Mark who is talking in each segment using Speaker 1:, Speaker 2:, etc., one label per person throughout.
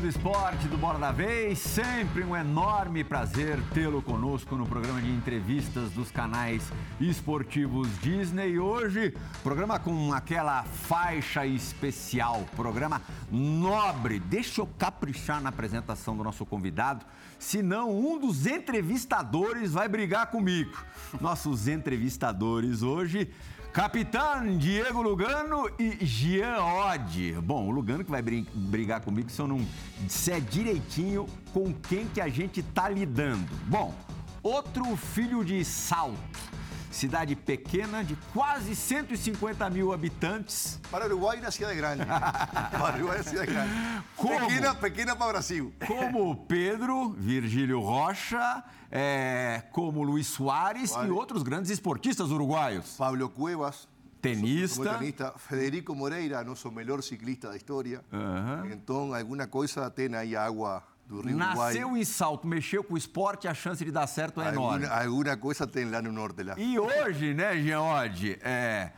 Speaker 1: Do esporte do Bola da Vez, sempre um enorme prazer tê-lo conosco no programa de entrevistas dos canais esportivos Disney. Hoje, programa com aquela faixa especial, programa nobre. Deixa eu caprichar na apresentação do nosso convidado, senão um dos entrevistadores vai brigar comigo. Nossos entrevistadores hoje Capitão Diego Lugano e Jean Oddi. Bom, o Lugano que vai brigar comigo se eu não disser direitinho com quem que a gente tá lidando. Bom, outro filho de Salto. Cidade pequena de quase 150 mil habitantes.
Speaker 2: Para Uruguai, uma cidade grande. Para Uruguai, uma cidade grande. Como, pequena, pequena para o Brasil.
Speaker 1: Como Pedro, Virgílio Rocha, é, como Luiz Soares e outros grandes esportistas uruguaios.
Speaker 2: Pablo Cuevas.
Speaker 1: Tenista.
Speaker 2: tenista. Federico Moreira, nosso melhor ciclista da história. Uhum. Então, alguma coisa tem aí água do Rio
Speaker 1: Nasceu Uruguai. em Salto, mexeu com o esporte, a chance de dar certo é
Speaker 2: alguma,
Speaker 1: enorme.
Speaker 2: Alguma coisa tem lá no norte. Lá.
Speaker 1: E hoje, né, Geode, é,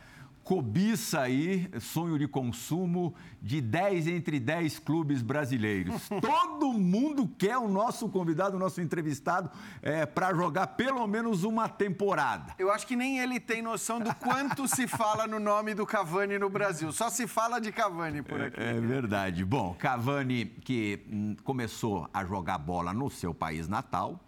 Speaker 1: cobiça aí, sonho de consumo de 10 entre 10 clubes brasileiros. Todo mundo quer o nosso convidado, o nosso entrevistado, é, para jogar pelo menos uma temporada.
Speaker 3: Eu acho que nem ele tem noção do quanto se fala no nome do Cavani no Brasil. Só se fala de Cavani por aqui.
Speaker 1: É, é verdade. Bom, Cavani que hum, começou a jogar bola no seu país natal,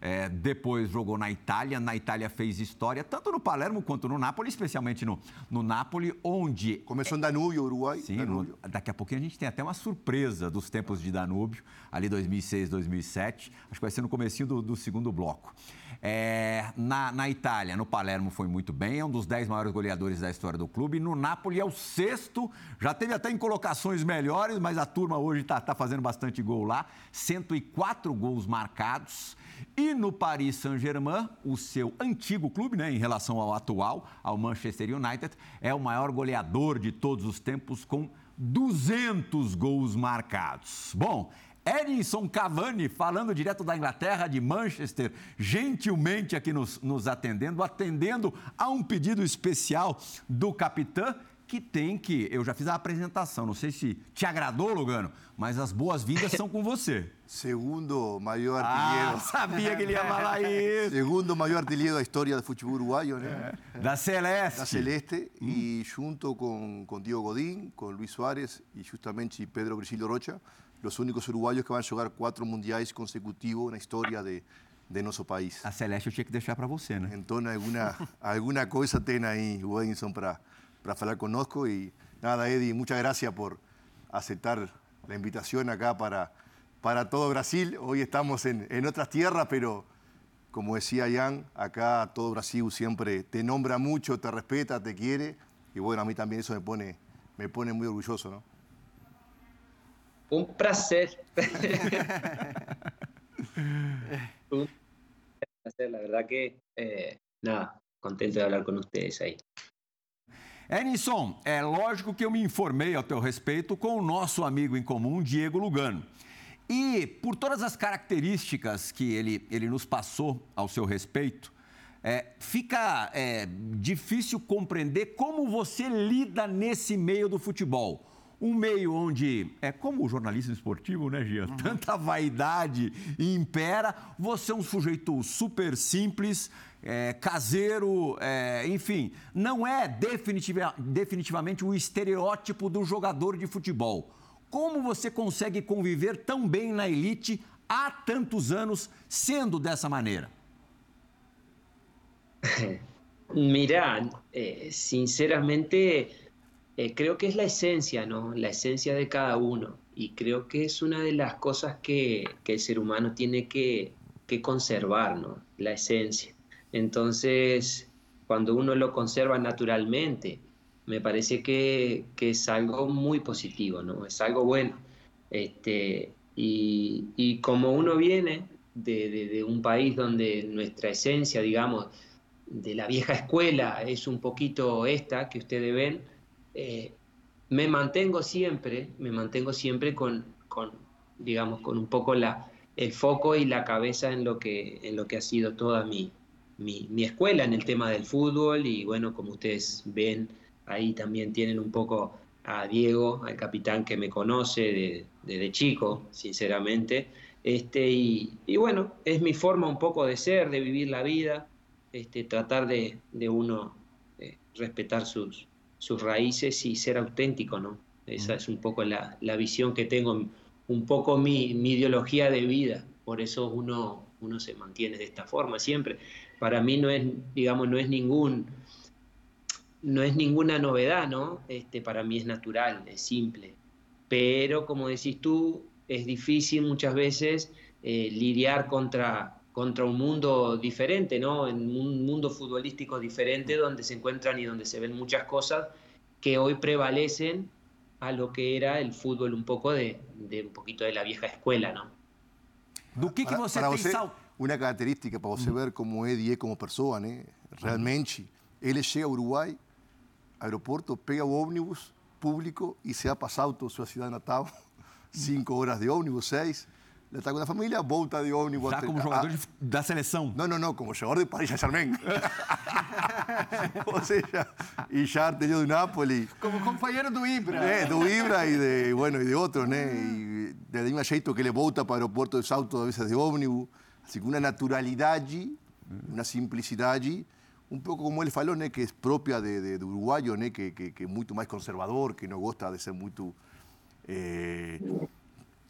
Speaker 1: é, depois jogou na Itália. Na Itália fez história, tanto no Palermo quanto no Napoli, especialmente no, no Napoli, onde.
Speaker 2: Começou em Danúbio, Uruguai.
Speaker 1: Sim,
Speaker 2: Danúbio.
Speaker 1: No, daqui a pouquinho a gente tem até uma surpresa dos tempos de Danúbio, ali 2006, 2007. Acho que vai ser no comecinho do, do segundo bloco. É, na, na, Itália, no Palermo foi muito bem, é um dos dez maiores goleadores da história do clube. No Napoli é o sexto, já teve até em colocações melhores, mas a turma hoje está tá fazendo bastante gol lá. 104 gols marcados. E no Paris Saint-Germain, o seu antigo clube, né, em relação ao atual, ao Manchester United, é o maior goleador de todos os tempos, com 200 gols marcados. Bom, Edinson Cavani, falando direto da Inglaterra, de Manchester, gentilmente aqui nos, nos atendendo, atendendo a um pedido especial do capitão que tem que. Eu já fiz a apresentação, não sei se te agradou, Lugano, mas as boas-vindas são com você.
Speaker 2: Segundo maior artilheiro.
Speaker 1: Ah, sabia que ele ia falar isso.
Speaker 2: Segundo maior artilheiro da história do futebol uruguaio, né?
Speaker 1: É. Da Celeste.
Speaker 2: Da Celeste, hum. e junto com, com Diego Godín, com Luiz Soares e justamente Pedro Virgilio Rocha, os únicos uruguaios que vão jogar quatro mundiais consecutivos na história de, de nosso país.
Speaker 1: A Celeste eu tinha que deixar para você, né?
Speaker 2: Então, alguma, alguma coisa tem aí, Edson, para para hablar conosco. Y nada, Eddie, muchas gracias por aceptar la invitación acá para, para todo Brasil. Hoy estamos en, en otras tierras, pero como decía Jan, acá todo Brasil siempre te nombra mucho, te respeta, te quiere. Y bueno, a mí también eso me pone, me pone muy orgulloso, ¿no?
Speaker 4: Un placer. Un placer, la verdad que, eh, nada, contento de hablar con ustedes ahí.
Speaker 1: Enison, é lógico que eu me informei ao teu respeito com o nosso amigo em comum, Diego Lugano. E por todas as características que ele, ele nos passou ao seu respeito, é, fica é, difícil compreender como você lida nesse meio do futebol. Um meio onde, é como o jornalista esportivo, né, Gia? Uhum. Tanta vaidade impera. Você é um sujeito super simples, é, caseiro, é, enfim, não é definitiva, definitivamente o estereótipo do jogador de futebol. Como você consegue conviver tão bem na elite há tantos anos sendo dessa maneira?
Speaker 4: Mira, eh, sinceramente eh, creo que es la esencia, ¿no? La esencia de cada uno. Y creo que es una de las cosas que, que el ser humano tiene que, que conservar, ¿no? La esencia. Entonces, cuando uno lo conserva naturalmente, me parece que, es algo muy positivo, ¿no? Es algo bueno. Este, y, como uno viene de, un país donde nuestra esencia, digamos, de la vieja escuela es un poquito esta que ustedes ven, eh, me mantengo siempre, me mantengo siempre con, digamos, con un poco la, el foco y la cabeza en lo que, en lo que ha sido toda mi, mi, escuela en el tema del fútbol y bueno, como ustedes ven, ahí también tienen un poco a Diego, al capitán que me conoce desde chico, sinceramente. Este, y, bueno, es mi forma un poco de ser, de vivir la vida, este, tratar de, uno eh, respetar sus, sus raíces y ser auténtico, ¿no? Esa es un poco la, visión que tengo, un poco mi, ideología de vida. Por eso uno, uno se mantiene de esta forma siempre. Para mí no es, digamos, no es ningún no es ninguna novedad, ¿no? Este, para mí es natural, es simple. Pero como decís tú, es difícil muchas veces eh, lidiar contra, contra un mundo diferente, ¿no? En un mundo futbolístico diferente donde se encuentran y donde se ven muchas cosas que hoy prevalecen a lo que era el fútbol un poco de, de un poquito de la vieja escuela, ¿no?
Speaker 2: Do que, que você para, você, Uma característica para você ver como é como pessoa, né? Realmente, ele chega ao Uruguai aeropuerto, pega o ómnibus público y se va para Salto, su ciudad natal, cinco horas de ómnibus, seis. Ele está com a família, volta de ônibus.
Speaker 1: Já como jogador a... da seleção?
Speaker 2: Não, não, não, como jogador de Paris Saint-Germain. Ou seja, e já artilheiro do Napoli.
Speaker 3: Como companheiro do Ibra.
Speaker 2: É, do Ibra e de, bueno, e de outros, né? E de mesmo jeito que ele volta para o aeroporto de Salto, às vezes de ómnibus. Assim, com uma naturalidade, uma simplicidade un poco como él faló, que es propia de, uruguayo, que, que, mucho más conservador, que no gusta de ser muy eh,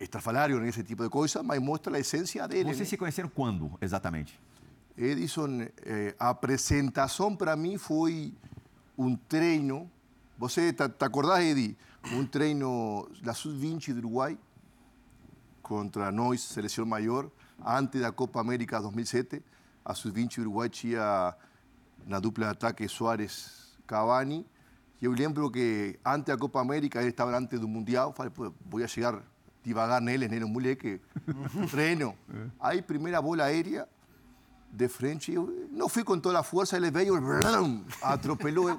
Speaker 2: estrafalario en ese tipo de cosas, pero muestra la esencia de él.
Speaker 1: ¿Vocês se conheceram cuándo, exactamente?
Speaker 2: Edison, eh, a presentación para mí fue un treino. ¿Você te, te acordás, Eddie? Un treino la Sub-20 de Uruguay contra Nois, selección mayor, antes de la Copa América 2007. A Sub-20 Uruguay tinha na dupla de ataque Soares-Cavani. E eu lembro que antes da Copa América, ele estava antes do Mundial, falei, pô, vou chegar devagar neles, né, no moleque, treino. Aí, primeira bola aérea, de frente, eu não fui com toda a força, ele veio, blum, atropelou.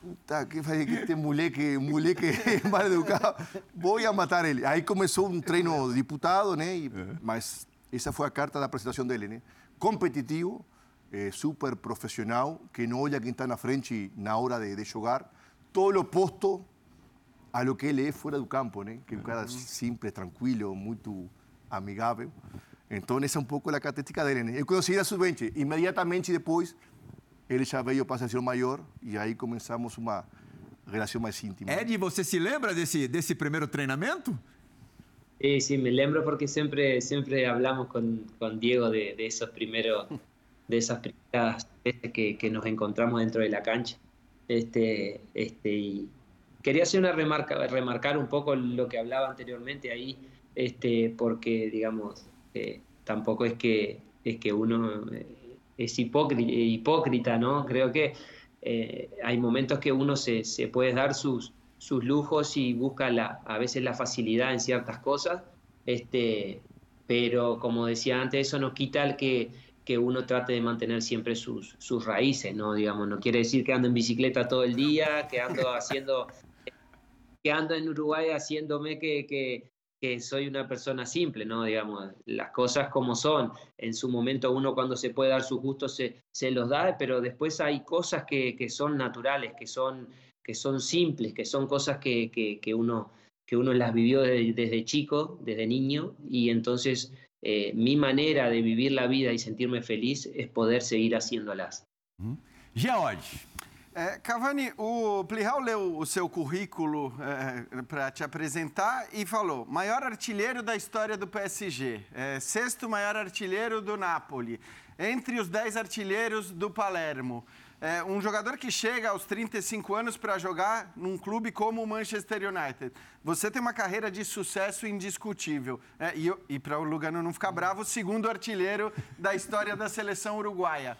Speaker 2: Puta, que este moleque, moleque mal educado, vou a matar ele. Aí começou um treino disputado, né? E, mas essa foi a carta da apresentação dele, né? Competitivo, eh, super profesional, que no olha quem está na frente na hora de, de jogar, todo lo opuesto a lo que ele é fora do campo, né? que é um cara simples, tranquilo, muito amigável. Então, essa é um pouco a característica dele. Né? Eu conheci a sub-20, imediatamente depois, ele já veio para a seleção maior e aí começamos uma relação mais íntima.
Speaker 1: Ed, você se lembra desse, desse primeiro treinamento?
Speaker 4: Sí, sí, me lembro porque siempre, siempre hablamos con, con Diego de, de esos primeros de esas primeras veces que, nos encontramos dentro de la cancha. Este, este, y quería hacer una remarca, remarcar un poco lo que hablaba anteriormente ahí, este, porque digamos, eh, tampoco es que, es que uno eh, es hipócrita, hipócrita, ¿no? Creo que eh, hay momentos que uno se, se, puede dar sus, sus lujos y busca la, a veces la facilidad en ciertas cosas, este, pero como decía antes, eso no quita el que que uno trate de mantener siempre sus, sus raíces, ¿no? Digamos, no quiere decir que ando en bicicleta todo el día, que ando haciendo, que ando en Uruguay haciéndome que, que, soy una persona simple, ¿no? Digamos, las cosas como son. En su momento uno cuando se puede dar sus gustos se, se los da, pero después hay cosas que, que son naturales, que son, que son simples, que son cosas que, uno, que uno las vivió desde, chico, desde niño, y entonces eh, mi manera de vivir la vida e sentir-me feliz é poder seguir haciéndolas.
Speaker 1: George.
Speaker 3: É, Cavani, o Plihal leu o seu currículo é, para te apresentar e falou: maior artilheiro da história do PSG, é, sexto maior artilheiro do Napoli, entre os dez artilheiros do Palermo é, um jogador que chega aos 35 anos para jogar num clube como o Manchester United. Você tem uma carreira de sucesso indiscutível. É, e, e para o Lugano não ficar bravo, segundo artilheiro da história da seleção uruguaia.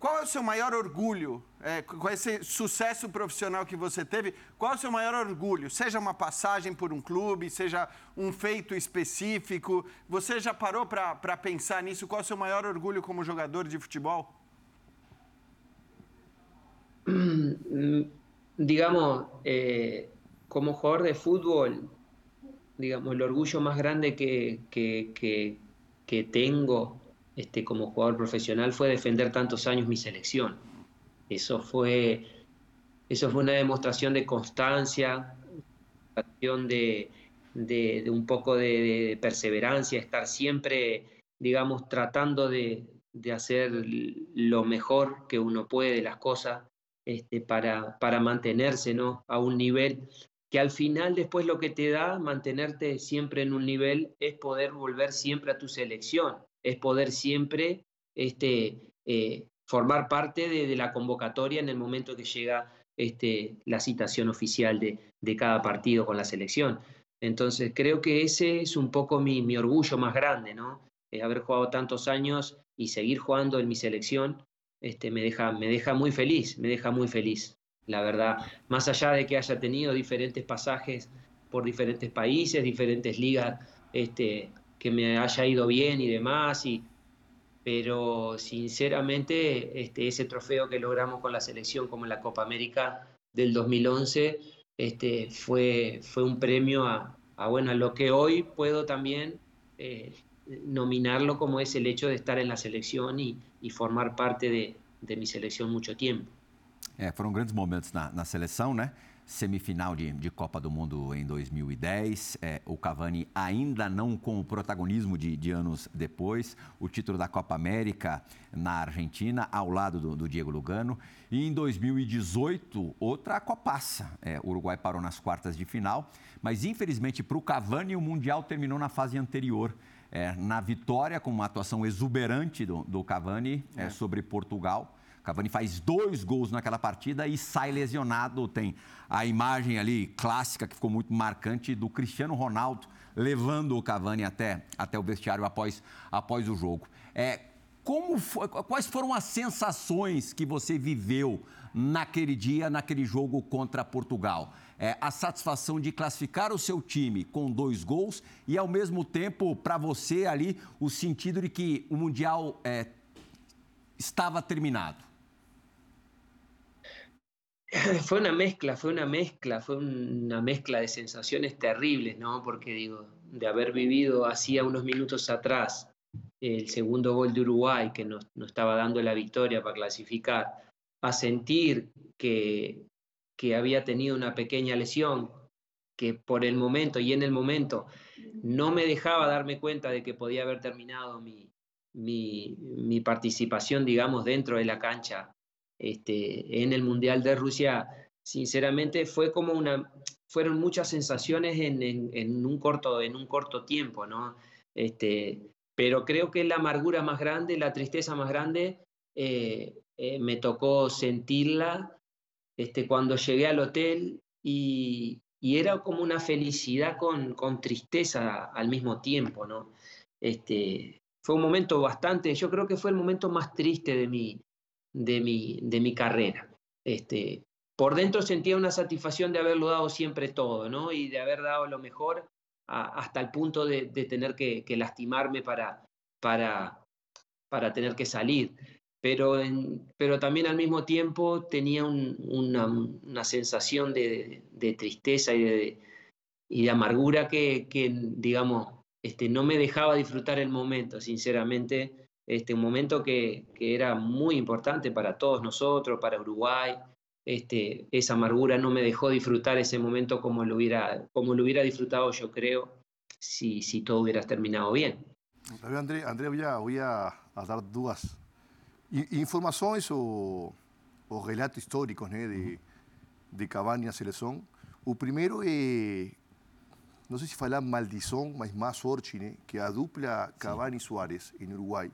Speaker 3: Qual é o seu maior orgulho é, com esse sucesso profissional que você teve? Qual é o seu maior orgulho? Seja uma passagem por um clube, seja um feito específico. Você já parou para pensar nisso? Qual é o seu maior orgulho como jogador de futebol?
Speaker 4: digamos, eh, como jugador de fútbol, digamos, el orgullo más grande que, que, tengo este, como jugador profesional fue defender tantos años mi selección. Eso fue, eso fue una demostración de constancia, de, de, de un poco de, perseverancia, estar siempre, digamos, tratando de, de, hacer lo mejor que uno puede, las cosas, este, para, para mantenerse ¿no? a un nivel que al final después lo que te da mantenerte siempre en un nivel es poder volver siempre a tu selección, es poder siempre este, eh, formar parte de, la convocatoria en el momento que llega este, la citación oficial de, de, cada partido con la selección. Entonces creo que ese es un poco mi, mi orgullo más grande, ¿no? haber jugado tantos años y seguir jugando en mi selección este, me, deja, me deja muy feliz, me deja muy feliz la verdad, más allá de que haya tenido diferentes pasajes por diferentes países, diferentes ligas, este, que me haya ido bien y demás, y, pero sinceramente este, ese trofeo que logramos con la selección como en la Copa América del 2011 este, fue, fue un premio a, bueno, a lo que hoy puedo también eh, nominarlo como es el hecho de estar en la selección y, formar parte de mi selección mucho tiempo.
Speaker 1: É, foram grandes momentos na, na seleção, né? Semifinal de, de, Copa do Mundo em 2010, é, o Cavani ainda não com o protagonismo de, de, anos depois, o título da Copa América na Argentina, ao lado do, do Diego Lugano, e em 2018, outra Copaça. É, o Uruguai parou nas quartas de final, mas infelizmente para o Cavani o Mundial terminou na fase anterior. É, na vitória, com uma atuação exuberante do, do Cavani é, é. sobre Portugal. Cavani faz dois gols naquela partida e sai lesionado. Tem a imagem ali clássica que ficou muito marcante do Cristiano Ronaldo levando o Cavani até, até o vestiário após, após o jogo. É, como foi, quais foram as sensações que você viveu naquele dia, naquele jogo contra Portugal? É, a satisfação de classificar o seu time com dois gols e, ao mesmo tempo, para você ali, o sentido de que o Mundial é, estava terminado.
Speaker 4: Fue una mezcla, fue una mezcla, fue una mezcla de sensaciones terribles, ¿no? Porque digo, de haber vivido hacía unos minutos atrás el segundo gol de Uruguay que nos, estaba dando la victoria para clasificar, a sentir que, que había tenido una pequeña lesión, que por el momento y en el momento no me dejaba darme cuenta de que podía haber terminado mi, mi, mi participación, digamos, dentro de la cancha este, en el Mundial de Rusia, sinceramente fue como una, fueron muchas sensaciones en, un, corto, en un corto tiempo, ¿no? Este, pero creo que la amargura más grande, la tristeza más grande, eh, eh, me tocó sentirla este, cuando llegué al hotel y, era como una felicidad con, con, tristeza al mismo tiempo, ¿no? Este, fue un momento bastante, yo creo que fue el momento más triste de mi, de mi, de mi carrera. Este, por dentro sentía una satisfacción de haberlo dado siempre todo, ¿no? Y de haber dado lo mejor hasta el punto de, tener que, lastimarme para, para, para tener que salir. Pero, pero también al mismo tiempo tenía una, sensación de, tristeza y de, y de amargura que, que, digamos, este, no me dejaba disfrutar el momento, sinceramente, este, un momento que, que, era muy importante para todos nosotros, para Uruguay. Este, esa amargura no me dejó disfrutar ese momento como lo hubiera, como lo hubiera disfrutado, yo creo, si, si todo hubiera terminado bien.
Speaker 2: André, André voy, a, voy a, a dar duas informações ou, ou relatos históricos né, de, de Cavani na seleção. O primeiro é, não sei se falar maldição, mas má sorte, né, que a dupla Cavani-Soares em Uruguai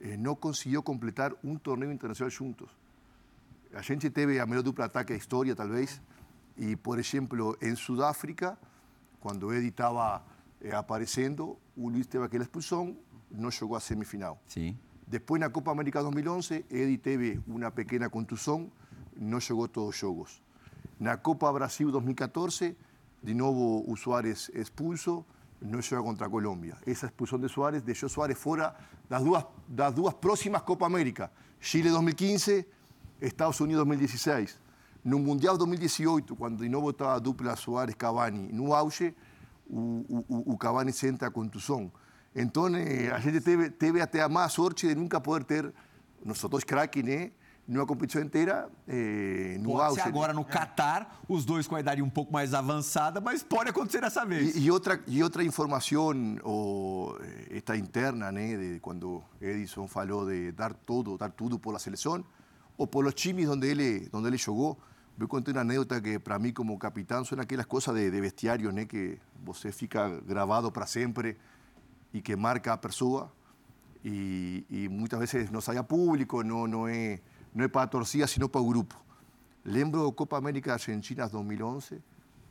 Speaker 2: Eh, no consiguió completar un torneo internacional juntos. A gente teve a melhor dupla ataque da história, talvez, e, por exemplo, em Sudáfrica, quando Eddie estava eh, aparecendo, o Luiz teve aquela expulsão, não jogou a semifinal.
Speaker 1: Sim.
Speaker 2: Depois, na Copa América 2011, Eddie teve uma pequena contusão, não jogou todos os jogos. Na Copa Brasil 2014, de novo o Soares expulso, no llega contra Colombia. Esa expulsión de Suárez dejó Suárez fuera las dos, las dos próximas Copa América. Chile 2015, Estados Unidos 2016. No Mundial 2018, cuando de novo estaba a dupla Suárez-Cavani no auge, o, o, o Cavani senta a contusão. Então, a gente teve, teve até a má sorte de nunca poder ter, craque, né? Numa competição inteira eh, no
Speaker 1: Pode
Speaker 2: auge.
Speaker 1: ser agora no Catar, os dois com a idade um pouco mais avançada, mas pode acontecer dessa vez.
Speaker 2: E, e outra e outra informação ou esta interna, né, de quando Edison falou de dar todo, dar tudo pela seleção ou pelos times onde ele onde ele jogou. Eu contei uma anedota que para mim como capitão são aquelas coisas de, de vestiário, né, que você fica gravado para sempre e que marca a pessoa e, e muitas vezes não sai a público, não não é não é para a torcida, sino para o grupo. Lembro Copa América Argentina 2011,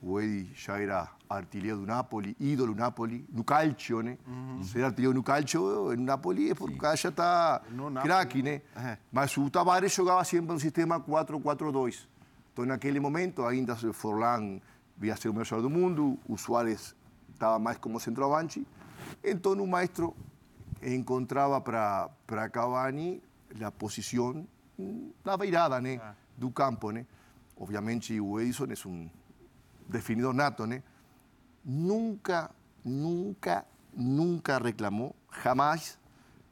Speaker 2: o Edi já era artilheiro do Napoli, ídolo do Napoli, no calcio, né? Ser artilheiro no calcio, no Napoli, é porque o cara já está
Speaker 3: No
Speaker 2: craque, né?
Speaker 3: É.
Speaker 2: Mas o Tavares jogava sempre no sistema 4-4-2. Então, naquele momento, ainda Forlan ia ser o melhor jogador do mundo, o Suárez estava mais como centroavante. Então, o maestro encontrava para para Cavani a posição na beirada, né, do campo, né? Obviamente, o Edison é um definidor nato, né? Nunca, nunca, nunca reclamou, jamais.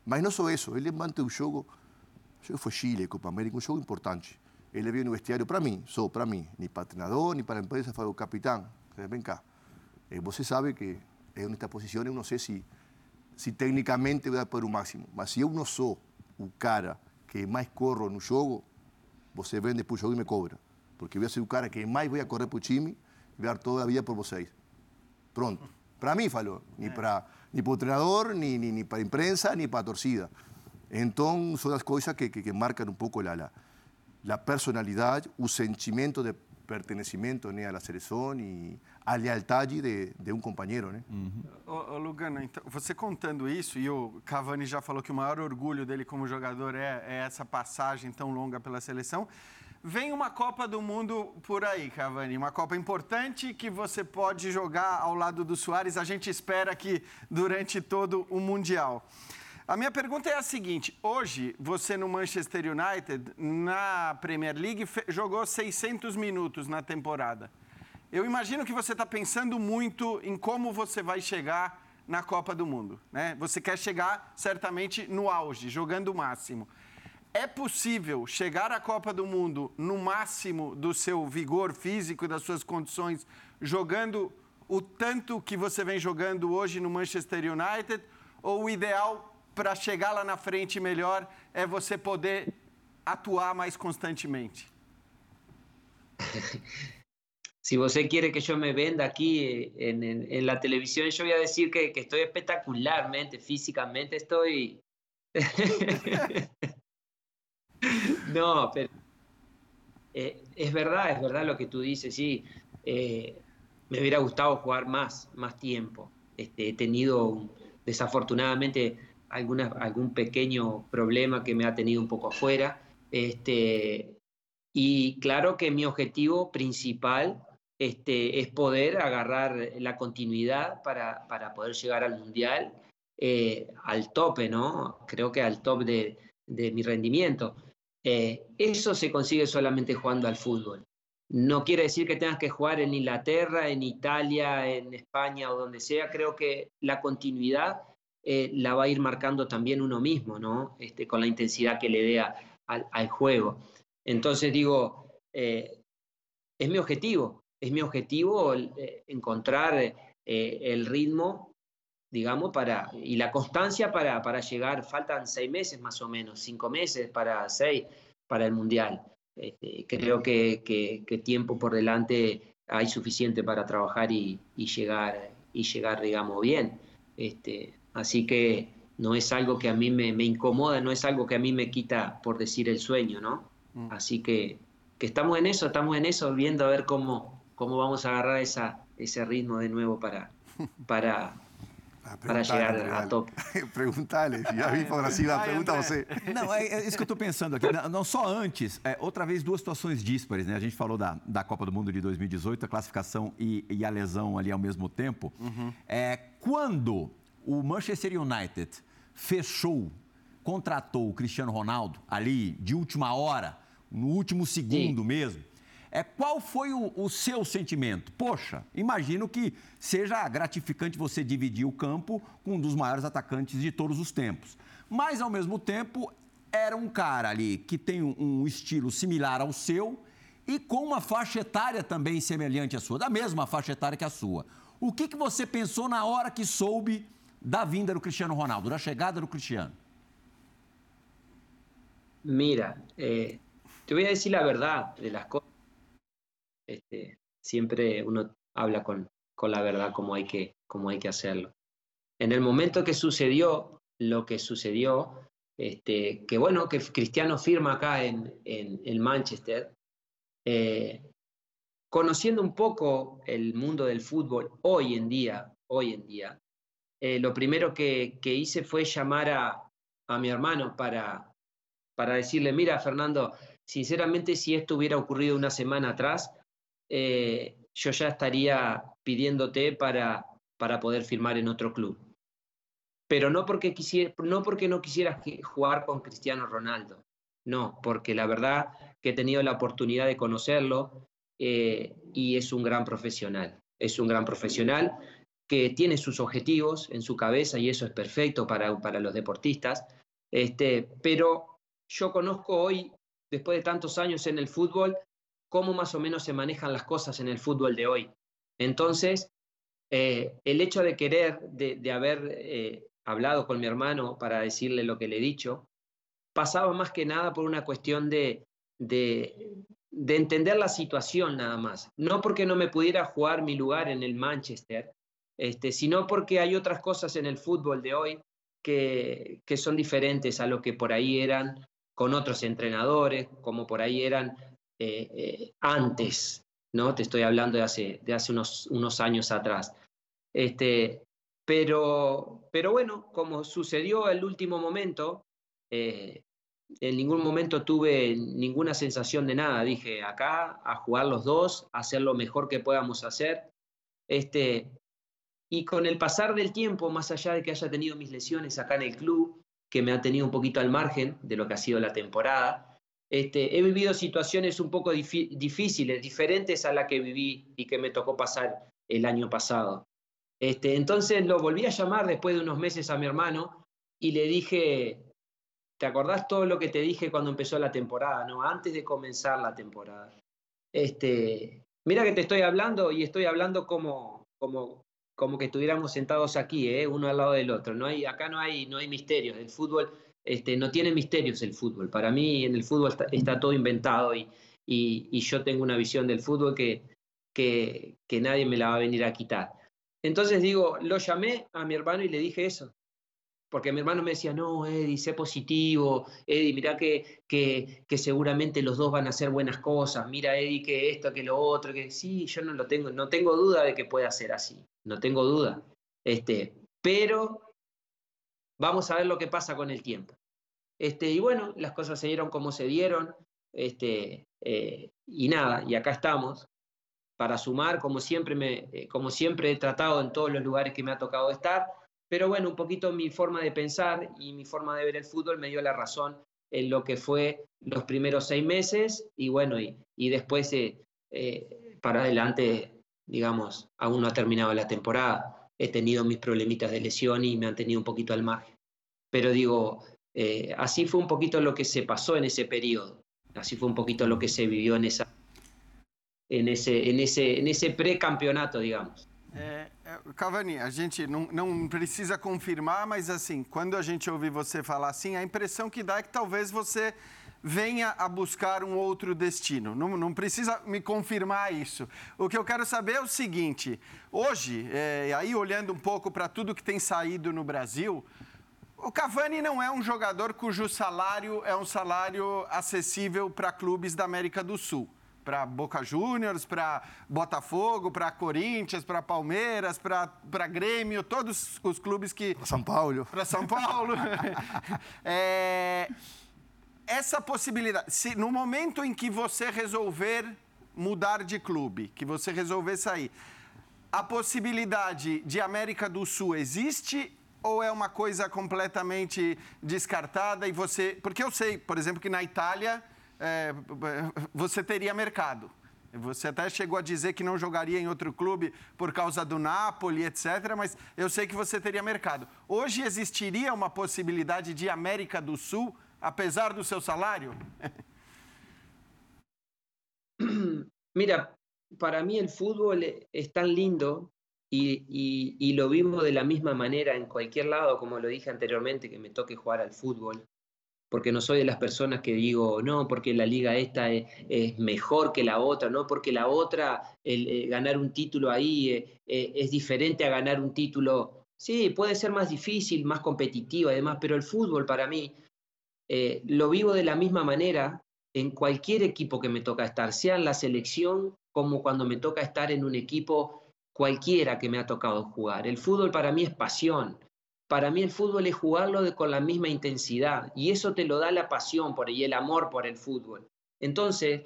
Speaker 2: Mas não só isso, ele manteve o jogo. O jogo foi Chile, Copa América, um jogo importante. Ele veio no vestiário para mim, só para mim, nem para treinador, nem para a empresa, falou, capitão, vem cá. Eh, Você sabe que eu nesta posição, eu não sei se, se tecnicamente vou dar para o máximo, mas se eu não sou o cara que mais corro no jogo, você vem depois do jogo e me cobra. Porque eu vou ser o cara que mais vai correr para o time e vai dar toda a vida por vocês. Pronto. Para mim, falou. Nem para nem para o treinador, nem, nem, nem para a imprensa, nem para a torcida. Então, são as coisas que, que, que marcam um pouco a, a, a personalidade, o sentimento de pertencimento né, à seleção e a lealdade de, de um companheiro. Né?
Speaker 3: Ô, ô, Lugano, então, você contando isso, e o Cavani já falou que o maior orgulho dele como jogador é, é essa passagem tão longa pela seleção. Vem uma Copa do Mundo por aí, Cavani, uma Copa importante que você pode jogar ao lado do Soares. A gente espera que durante todo o Mundial. A minha pergunta é a seguinte: hoje você no Manchester United, na Premier League, jogou 600 minutos na temporada. Eu imagino que você está pensando muito em como você vai chegar na Copa do Mundo. Né? Você quer chegar certamente no auge, jogando o máximo. É possível chegar à Copa do Mundo no máximo do seu vigor físico das suas condições, jogando o tanto que você vem jogando hoje no Manchester United? Ou o ideal para chegar lá na frente melhor é você poder atuar mais constantemente?
Speaker 4: Si você quiere que yo me venda aquí eh, en, la televisión, yo voy a decir que, estoy espectacularmente, físicamente estoy... no, pero eh, es verdad, es verdad lo que tú dices, sí. Eh, me hubiera gustado jugar más, más tiempo. Este, he tenido, un- desafortunadamente, alguna, algún pequeño problema que me ha tenido un poco afuera. Este, y claro que mi objetivo principal este, es poder agarrar la continuidad para, para poder llegar al Mundial eh, al tope, ¿no? Creo que al top de, de mi rendimiento. Eh, eso se consigue solamente jugando al fútbol. No quiere decir que tengas que jugar en Inglaterra, en Italia, en España o donde sea. Creo que la continuidad eh, la va a ir marcando también uno mismo, ¿no? Este, con la intensidad que le dé al, juego. Entonces digo, eh, es mi objetivo, es mi objetivo eh, encontrar el ritmo, digamos, para, y la constancia para, para llegar, faltan seis meses más o menos, cinco meses para seis, para el Mundial. Este, creo que, que- que tiempo por delante hay suficiente para trabajar y, y llegar, y llegar, digamos, bien. Este, así que no es algo que a mí me, me incomoda, no es algo que a mí me quita, por decir, el sueño, ¿no? Así que, que estamos en eso, estamos en eso, viendo a ver cómo, cómo vamos a agarrar esa, esse ritmo de nuevo para, para,
Speaker 2: Ah,
Speaker 4: para
Speaker 2: André,
Speaker 4: a top.
Speaker 2: Perguntale, já vim para o Brasil,
Speaker 3: Vai,
Speaker 2: pergunta você.
Speaker 1: Não, é, é isso que eu estou pensando aqui. Não, não só antes, é, outra vez duas situações díspares, né? A gente falou da, da Copa do Mundo de 2018, a classificação e, e a lesão ali ao mesmo tempo. É, quando o Manchester United fechou, contratou o Cristiano Ronaldo ali de última hora, no último segundo mesmo, é, qual foi o, o seu sentimento? Poxa, imagino que seja gratificante você dividir o campo com um dos maiores atacantes de todos os tempos. Mas, ao mesmo tempo, era um cara ali que tem um, um estilo similar ao seu e com uma faixa etária também semelhante à sua, da mesma faixa etária que a sua. O que, que você pensou na hora que soube da vinda do Cristiano Ronaldo, da chegada do Cristiano?
Speaker 4: Mira, eh, te voy a decir la verdad de las cosas. Este, siempre uno habla con, con la verdad como hay, que, como hay que hacerlo. En el momento que sucedió lo que sucedió, este, que bueno, que Cristiano firma acá en, en, Manchester, eh, conociendo un poco el mundo del fútbol hoy en día, hoy en día, eh, lo primero que, hice fue llamar a, a mi hermano para, para decirle, mira, Fernando, sinceramente si esto hubiera ocurrido una semana atrás, eh, yo ya estaría pidiéndote para, para poder firmar en otro club. Pero no porque, quisiera, no porque no quisieras jugar con Cristiano Ronaldo, no, porque la verdad que he tenido la oportunidad de conocerlo eh, y es un gran profesional. Es un gran profesional que tiene sus objetivos en su cabeza y eso es perfecto para, para los deportistas. Este, pero yo conozco hoy, después de tantos años en el fútbol, cómo más o menos se manejan las cosas en el fútbol de hoy. Entonces, eh, el hecho de querer, de, haber eh, hablado con mi hermano para decirle lo que le he dicho, pasaba más que nada por una cuestión de, de, entender la situación nada más. No porque no me pudiera jugar mi lugar en el Manchester, este, sino porque hay otras cosas en el fútbol de hoy que, que son diferentes a lo que por ahí eran con otros entrenadores, como por ahí eran eh, eh, antes, ¿no? Te estoy hablando de hace, de hace unos, unos años atrás. Este, pero, pero bueno, como sucedió el último momento, eh, en ningún momento tuve ninguna sensación de nada. Dije, acá a jugar los dos, a hacer lo mejor que podamos hacer. Este, y con el pasar del tiempo, más allá de que haya tenido mis lesiones acá en el club, que me ha tenido un poquito al margen de lo que ha sido la temporada, este, he vivido situaciones un poco difíciles, diferentes a la que viví y que me tocó pasar el año pasado. Este, entonces lo volví a llamar después de unos meses a mi hermano y le dije, ¿te acordás todo lo que te dije cuando empezó la temporada, no? Antes de comenzar la temporada. Este, mira que te estoy hablando y estoy hablando como, como, como que estuviéramos sentados aquí, ¿eh? uno al lado del otro. No hay, acá no hay, no hay misterios. El fútbol este, no tiene misterios el fútbol. Para mí en el fútbol está, todo inventado y, y, yo tengo una visión del fútbol que, que, que, nadie me la va a venir a quitar. Entonces digo, lo llamé a mi hermano y le dije eso. Porque mi hermano me decía, no, Eddie, sé positivo, Eddie, mira que, que, que, seguramente los dos van a hacer buenas cosas, mira, Eddie, que esto, que lo otro, que sí, yo no lo tengo, no tengo duda de que pueda ser así, no tengo duda. Este, pero Vamos a ver lo que pasa con el tiempo. Este, y bueno, las cosas se dieron como se dieron. Este, eh, y nada, y acá estamos para sumar, como siempre, me, eh, como siempre he tratado en todos los lugares que me ha tocado estar. Pero bueno, un poquito mi forma de pensar y mi forma de ver el fútbol me dio la razón en lo que fue los primeros seis meses y bueno, y, y después eh, para adelante, digamos, aún no ha terminado la temporada. He tenido mis problemitas de lesión y me han tenido un poquito al margen. Pero digo, eh, así fue un poquito lo que se pasó en ese periodo, así fue un poquito lo que se vivió en, esa, en ese, en ese, en ese pré-campeonato, digamos.
Speaker 3: É, Cavani, a gente não, não, precisa confirmar, mas assim, quando a gente ouve você falar assim, a impressão que dá é que talvez você venha a buscar um outro destino. Não, não precisa me confirmar isso. O que eu quero saber é o seguinte: hoje, é, aí olhando um pouco para tudo que tem saído no Brasil, o Cavani não é um jogador cujo salário é um salário acessível para clubes da América do Sul. Para Boca Juniors, para Botafogo, para Corinthians, para Palmeiras, para Grêmio, todos os clubes que.
Speaker 2: Para São Paulo.
Speaker 3: Para São Paulo. é, essa possibilidade. Se, no momento em que você resolver mudar de clube, que você resolver sair, a possibilidade de América do Sul existe ou é uma coisa completamente descartada e você. Porque eu sei, por exemplo, que na Itália é, você teria mercado. Você até chegou a dizer que não jogaria em outro clube por causa do Napoli, etc. Mas eu sei que você teria mercado. Hoje existiria uma possibilidade de América do Sul apesar do seu salário?
Speaker 4: Mira, para mí el fútbol es tan lindo y, lo vivo de la misma manera en cualquier lado, como lo dije anteriormente, que me toque jugar al fútbol, porque no soy de las personas que digo, no, porque la liga esta es, es mejor que la otra, no, porque la otra, el, eh, ganar un título ahí eh, eh, es diferente a ganar un título, sí, puede ser más difícil, más competitivo además, pero el fútbol para mí eh, lo vivo de la misma manera en cualquier equipo que me toca estar, sea en la selección como cuando me toca estar en un equipo cualquiera que me ha tocado jugar. El fútbol para mí es pasión. Para mí el fútbol es jugarlo con la misma intensidad y eso te lo da la pasión por, y el amor por el fútbol. Entonces,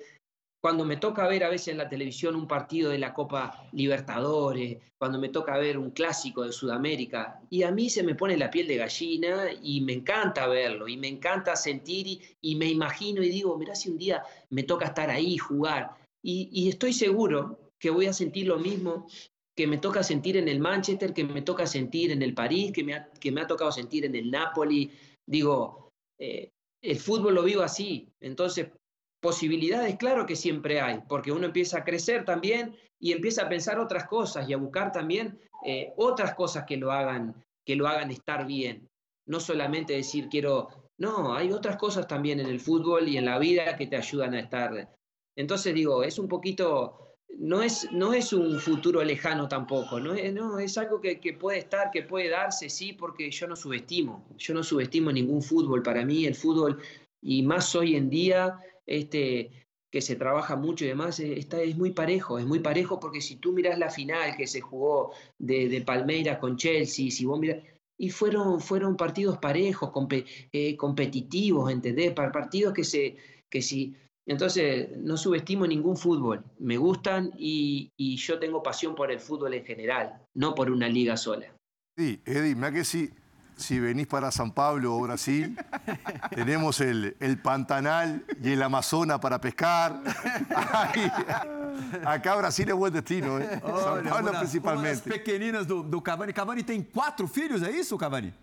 Speaker 4: cuando me toca ver a veces en la televisión un partido de la Copa Libertadores, cuando me toca ver un clásico de Sudamérica, y a mí se me pone la piel de gallina y me encanta verlo, y me encanta sentir y, me imagino y digo, mirá si un día me toca estar ahí, jugar, y, estoy seguro que voy a sentir lo mismo que me toca sentir en el Manchester, que me toca sentir en el París, que me ha, que me ha tocado sentir en el Napoli. Digo, eh, el fútbol lo vivo así. Entonces, posibilidades, claro que siempre hay, porque uno empieza a crecer también y empieza a pensar otras cosas y a buscar también eh, otras cosas que lo, hagan, que lo hagan estar bien. No solamente decir quiero, no, hay otras cosas también en el fútbol y en la vida que te ayudan a estar. Entonces digo, es un poquito no es, no es un futuro lejano tampoco, no es, no, es algo que, que, puede estar, que puede darse, sí, porque yo no subestimo, yo no subestimo ningún fútbol. Para mí el fútbol, y más hoy en día, este, que se trabaja mucho y demás, está, es muy parejo, es muy parejo porque si tú miras la final que se jugó de, de Palmeiras con Chelsea, si vos miras, y fueron, fueron partidos parejos, eh, competitivos, ¿entendés? Partidos que se, que si entonces, no subestimo ningún fútbol. Me gustan y, y, yo tengo pasión por el fútbol en general, no por una liga sola.
Speaker 2: Sí, Eddie, mira que si, si venís para San Pablo o Brasil, tenemos el, el, Pantanal y el Amazonas para pescar. Aí, acá Brasil é bom destino, hein?
Speaker 1: Olha,
Speaker 2: São Paulo
Speaker 1: uma,
Speaker 2: principalmente.
Speaker 1: As pequeninas do, do Cavani. Cavani tem quatro filhos, é isso, Cavani?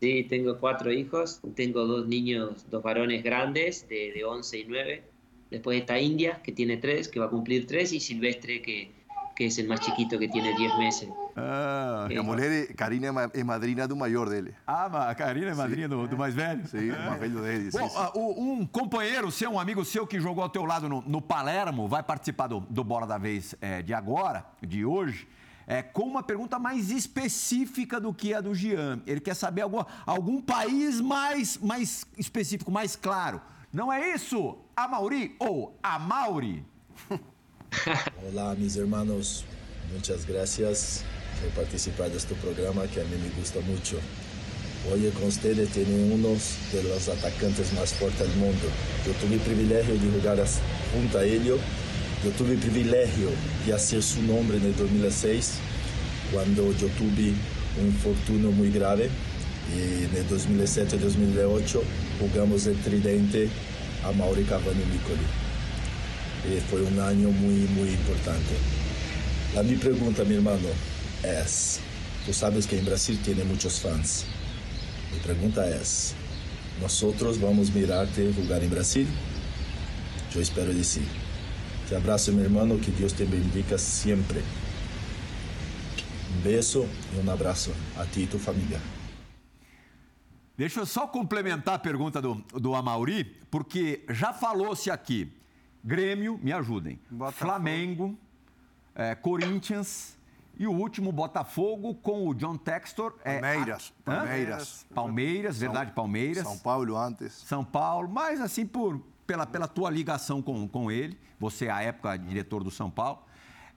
Speaker 4: Sí, tengo cuatro hijos, tengo dos niños, dos varones grandes de, de 11 y 9. Después está India, que tiene tres, que va a cumplir tres, y Silvestre, que, que es el más chiquito, que tiene 10 meses.
Speaker 2: Ah, a mulher, Karina, é madrina do maior dele.
Speaker 1: Ah, a Karina é madrinha do, do, mais velho?
Speaker 2: Sim, o mais velho dele.
Speaker 1: Bom, sim. um companheiro seu, um amigo seu que jogou ao teu lado no, no Palermo, vai participar do, do Bola da Vez é, de agora, de hoje é, com uma pergunta mais específica do que a do Jean. Ele quer saber algum, algum país mais, mais específico, mais claro. Não é isso, Amauri ou Amauri?
Speaker 5: Olá, meus irmãos. Muitas gracias por participar deste programa que a mim me gusta muito. Hoje com vocês tenho um dos atacantes mais fortes do mundo. Eu tive o privilégio de jogar junto a ele eu tive o privilégio de fazer seu nome em 2006, quando eu tive um fortuna muito grave. E em 2007 e 2008 jogamos em Tridente a Mauri Cavani Piccoli. Foi um ano muito, muito importante. A minha pergunta, meu irmão, é: tu sabes que em Brasil tem muitos fãs. Minha pergunta é: nós vamos mirar-te jogar em Brasil? Eu espero de sim. Te abrazo, mi hermano, que Dios te bendiga siempre. Um beijo e um abraço a ti e tua família.
Speaker 1: Deixa eu só complementar a pergunta do, do Amauri, porque já falou-se aqui: Grêmio, me ajudem, Botafogo. Flamengo, é, Corinthians e o último Botafogo com o John Textor.
Speaker 2: Palmeiras.
Speaker 1: É,
Speaker 2: Palmeiras.
Speaker 1: Palmeiras,
Speaker 2: São,
Speaker 1: verdade, Palmeiras.
Speaker 2: São Paulo antes.
Speaker 1: São Paulo, mas assim por pela, pela tua ligação com, com ele, você, à época, diretor do São Paulo.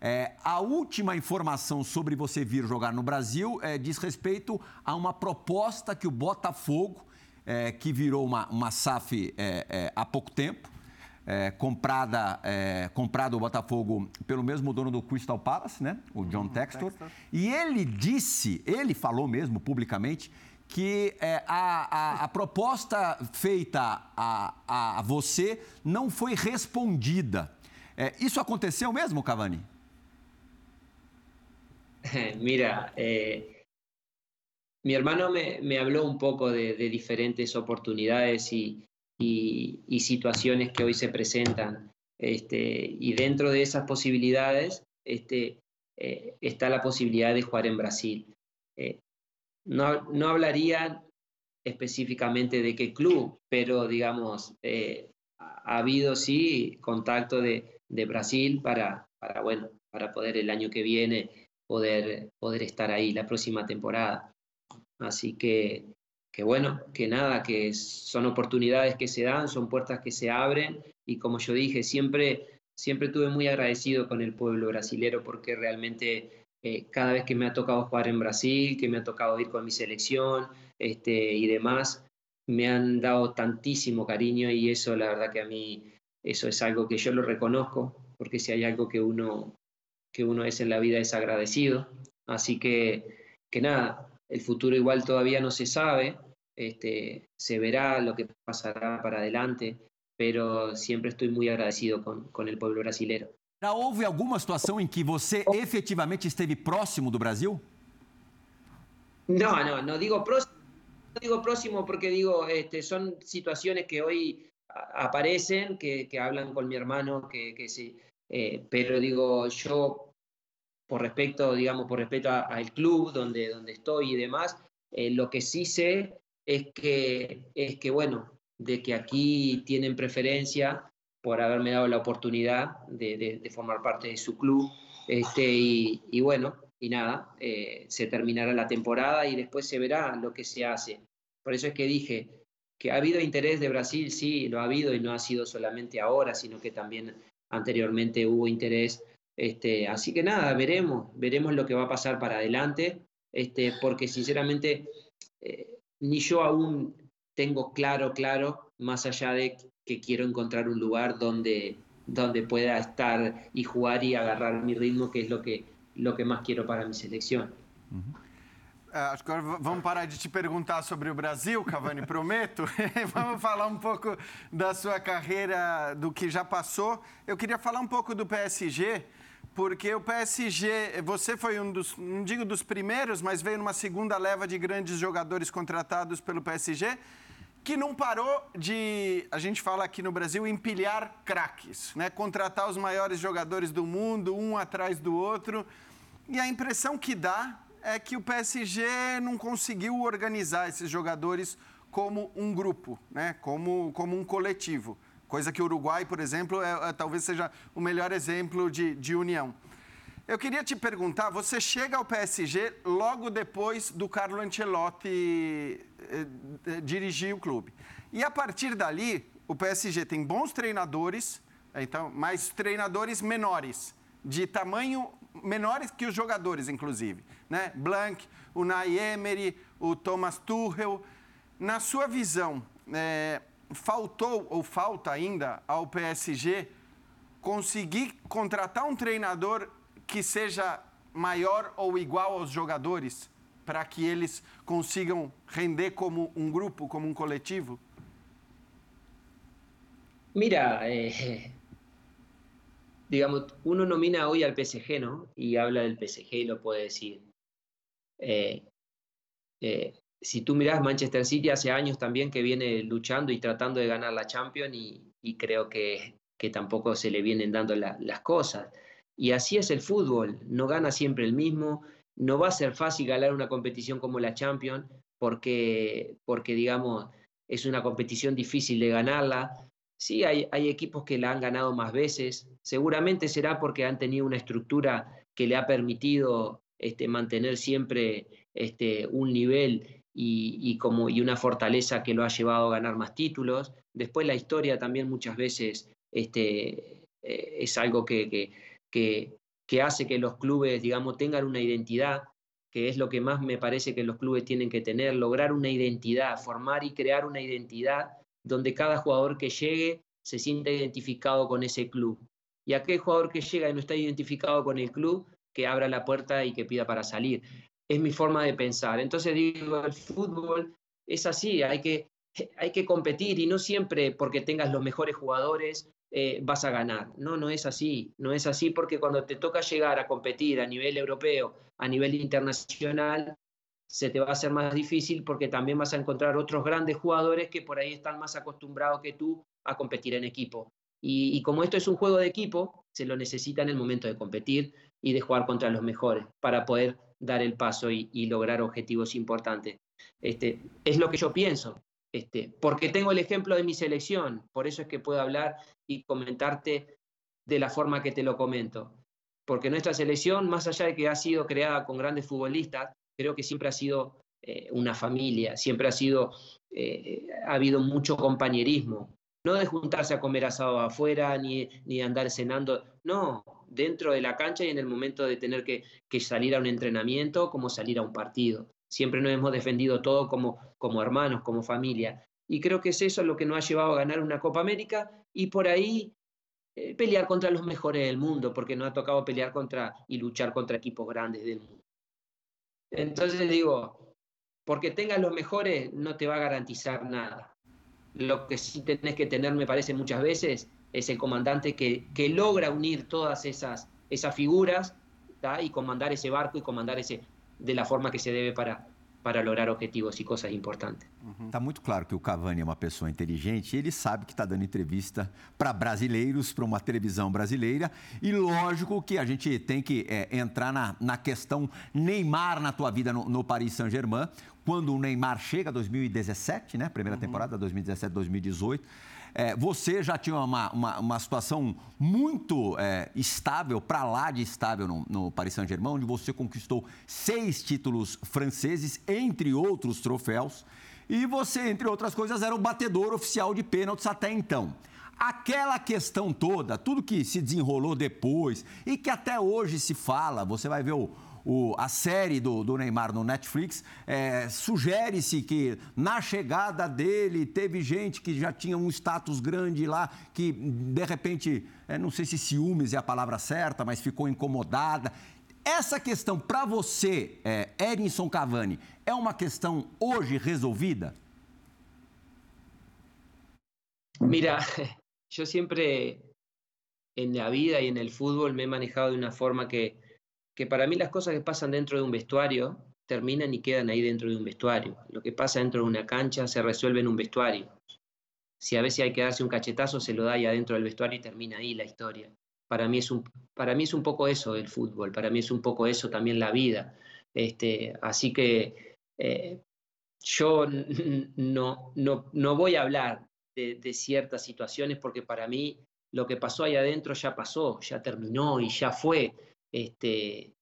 Speaker 1: É, a última informação sobre você vir jogar no Brasil é, diz respeito a uma proposta que o Botafogo, é, que virou uma, uma SAF há pouco tempo, comprada, comprado o Botafogo pelo mesmo dono do Crystal Palace, né? o John Textor. E ele disse, ele falou mesmo publicamente, que é, a, a, a, proposta feita a, a, você não foi respondida. É, isso aconteceu mesmo, Cavani?
Speaker 4: Mira, eh, mi hermano me, habló un poco de, diferentes oportunidades y, situaciones que hoy se presentan. Este, y dentro de esas posibilidades este, eh, está la posibilidad de jugar en Brasil. Eh, no, no hablaría específicamente de qué club, pero digamos, eh, ha habido sí contacto de, Brasil para, para, bueno, para poder el año que viene poder, poder estar ahí la próxima temporada. Así que, que bueno, que nada, que son oportunidades que se dan, son puertas que se abren y como yo dije, siempre, siempre estuve muy agradecido con el pueblo brasilero porque realmente eh, cada vez que me ha tocado jugar en Brasil, que me ha tocado ir con mi selección este, y demás, me han dado tantísimo cariño y eso la verdad que a mí, eso es algo que yo lo reconozco, porque si hay algo que uno, que uno es en la vida es agradecido. Así que, que nada, el futuro igual todavía no se sabe, este, se verá lo que pasará para adelante, pero siempre estoy muy agradecido con, con el pueblo brasilero.
Speaker 1: Já houve alguma situação em que você efetivamente esteve próximo do Brasil?
Speaker 4: No, no, no digo próximo, no digo próximo porque digo, este, son situaciones que hoy aparecen, que, que hablan con mi hermano, que, que sí, eh, pero digo, yo por respecto, digamos, por respeto al club donde, donde estoy y demás, eh, lo que sí sé es que, es que, bueno, de que aquí tienen preferencia por haberme dado la oportunidad de, de, formar parte de su club. Este, y, y bueno, y nada, eh, se terminará la temporada y después se verá lo que se hace. Por eso es que dije que ha habido interés de Brasil, sí, lo ha habido y no ha sido solamente ahora, sino que también anteriormente hubo interés. Este, así que nada, veremos, veremos lo que va a pasar para adelante, este, porque sinceramente eh, ni yo aún tengo claro, claro, más allá de que quiero encontrar un lugar donde, donde pueda estar y jugar y agarrar mi ritmo, que es lo que, lo que más quiero para mi selección.
Speaker 3: acho que agora vamos parar de te perguntar sobre o Brasil, Cavani, prometo. vamos falar um pouco da sua carreira, do que já passou. Eu queria falar um pouco do PSG, porque o PSG, você foi um dos, não digo dos primeiros, mas veio numa segunda leva de grandes jogadores contratados pelo PSG que não parou de, a gente fala aqui no Brasil, empilhar craques, né? contratar os maiores jogadores do mundo, um atrás do outro. E a impressão que dá é que o PSG não conseguiu organizar esses jogadores como um grupo, né? como, como um coletivo. Coisa que o Uruguai, por exemplo, é, é, talvez seja o melhor exemplo de, de união. Eu queria te perguntar, você chega ao PSG logo depois do Carlo Ancelotti eh, eh, dirigir o clube. E a partir dali, o PSG tem bons treinadores, então, mas treinadores menores, de tamanho menores que os jogadores, inclusive. Né? Blanc, o Nay Emery, o Thomas Tuchel. Na sua visão, é, faltou ou falta ainda ao PSG conseguir contratar um treinador que seja maior ou igual aos jogadores para que eles consigam render como um grupo, como um coletivo?
Speaker 4: Mira, eh, digamos, uno nomina hoy al PSG, ¿no? Y habla del PSG y lo puede decir. Eh, eh, si tú miras Manchester City hace años también que viene luchando y tratando de ganar la Champions y, creo que, que, tampoco se le vienen dando las cosas. Y así es el fútbol, no gana siempre el mismo, no va a ser fácil ganar una competición como la Champions porque, porque digamos, es una competición difícil de ganarla. Sí, hay, hay equipos que la han ganado más veces, seguramente será porque han tenido una estructura que le ha permitido este, mantener siempre este, un nivel y, como, y una fortaleza que lo ha llevado a ganar más títulos. Después la historia también muchas veces este, eh, es algo que, que, que hace que los clubes, digamos, tengan una identidad, que es lo que más me parece que los clubes tienen que tener, lograr una identidad, formar y crear una identidad donde cada jugador que llegue se sienta identificado con ese club. Y aquel jugador que llega y no está identificado con el club, que abra la puerta y que pida para salir. Es mi forma de pensar. Entonces digo, el fútbol es así, hay que, hay que competir y no siempre porque tengas los mejores jugadores eh, vas a ganar. No, no es así. No es así porque cuando te toca llegar a competir a nivel europeo, a nivel internacional, se te va a hacer más difícil porque también vas a encontrar otros grandes jugadores que por ahí están más acostumbrados que tú a competir en equipo. Y, como esto es un juego de equipo, se lo necesita en el momento de competir y de jugar contra los mejores para poder dar el paso y, lograr objetivos importantes. Este, es lo que yo pienso, este, porque tengo el ejemplo de mi selección, por eso es que puedo hablar y comentarte de la forma que te lo comento. Porque nuestra selección, más allá de que ha sido creada con grandes futbolistas, creo que siempre ha sido eh, una familia, siempre ha sido, eh, ha habido mucho compañerismo, no de juntarse a comer asado afuera, ni, ni andar cenando, no, dentro de la cancha y en el momento de tener que, salir a un entrenamiento, como salir a un partido. Siempre nos hemos defendido todo como, como hermanos, como familia. Y creo que es eso lo que nos ha llevado a ganar una Copa América y por ahí eh, pelear contra los mejores del mundo, porque nos ha tocado pelear contra y luchar contra equipos grandes del mundo. Entonces digo, porque tengas los mejores no te va a garantizar nada. Lo que sí tenés que tener, me parece, muchas veces es el comandante que, que logra unir todas esas, esas figuras y comandar ese barco y comandar ese de la forma que se debe para, para lograr objetivos e coisas importantes.
Speaker 1: Está muito claro que o Cavani é uma pessoa inteligente e ele sabe que está dando entrevista para brasileiros, para uma televisão brasileira. E lógico que a gente tem que é, entrar na, na questão Neymar na tua vida no, no Paris Saint-Germain. Quando o Neymar chega, 2017, né? Primeira uhum. temporada, 2017, 2018. É, você já tinha uma, uma, uma situação muito é, estável, para lá de estável no, no Paris Saint-Germain, onde você conquistou seis títulos franceses, entre outros troféus. E você, entre outras coisas, era o batedor oficial de pênaltis até então. Aquela questão toda, tudo que se desenrolou depois e que até hoje se fala, você vai ver o, o, a série do, do, Neymar no Netflix, é, sugere-se que na chegada dele teve gente que já tinha um status grande lá, que de repente, é, não sei se ciúmes é a palavra certa, mas ficou incomodada. Essa questão para você, é, Edinson Cavani, é uma questão hoje resolvida?
Speaker 4: Mira, yo siempre en la vida y en el fútbol me he manejado de una forma que que para mí las cosas que pasan dentro de un vestuario terminan y quedan ahí dentro de un vestuario. Lo que pasa dentro de una cancha se resuelve en un vestuario. Si a veces hay que darse un cachetazo, se lo da ahí adentro del vestuario y termina ahí la historia. Para mí es un, para mí es un poco eso el fútbol, para mí es un poco eso también la vida. Este, así que eh, yo no, no, no voy a hablar de, de, ciertas situaciones porque para mí lo que pasó ahí adentro ya pasó, ya terminó y ya fue. Este,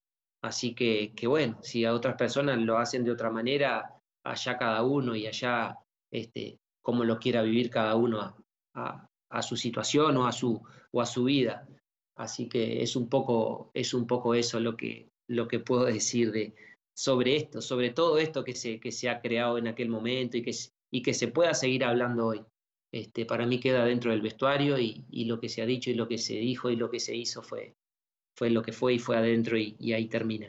Speaker 4: así que, que, bueno, si a otras personas lo hacen de otra manera, allá cada uno y allá este, como lo quiera vivir cada uno a, su situación o a su, o a su vida. Así que es un poco, es un poco eso lo que, lo que puedo decir de, sobre esto, sobre todo esto que se, que se ha creado en aquel momento y que, y que se pueda seguir hablando hoy. Este, para mí queda dentro del vestuario y, y, lo que se ha dicho y lo que se dijo y lo que se hizo fue, foi lo que foi e foi adentro e, e aí termina.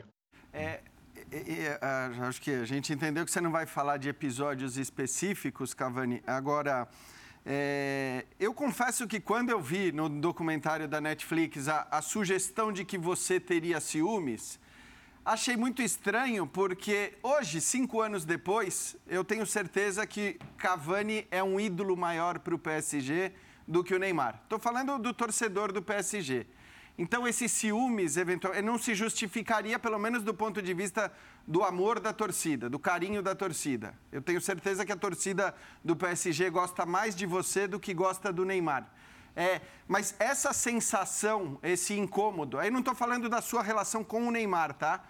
Speaker 3: É, acho que a gente entendeu que você não vai falar de episódios específicos, Cavani. Agora, é, eu confesso que quando eu vi no documentário da Netflix a, a, sugestão de que você teria ciúmes, achei muito estranho, porque hoje, cinco anos depois, eu tenho certeza que Cavani é um ídolo maior para o PSG do que o Neymar. Estou falando do torcedor do PSG. Então, esse ciúmes eventual, não se justificaria, pelo menos do ponto de vista do amor da torcida, do carinho da torcida. Eu tenho certeza que a torcida do PSG gosta mais de você do que gosta do Neymar. É, mas essa sensação, esse incômodo, aí não estou falando da sua relação com o Neymar, tá?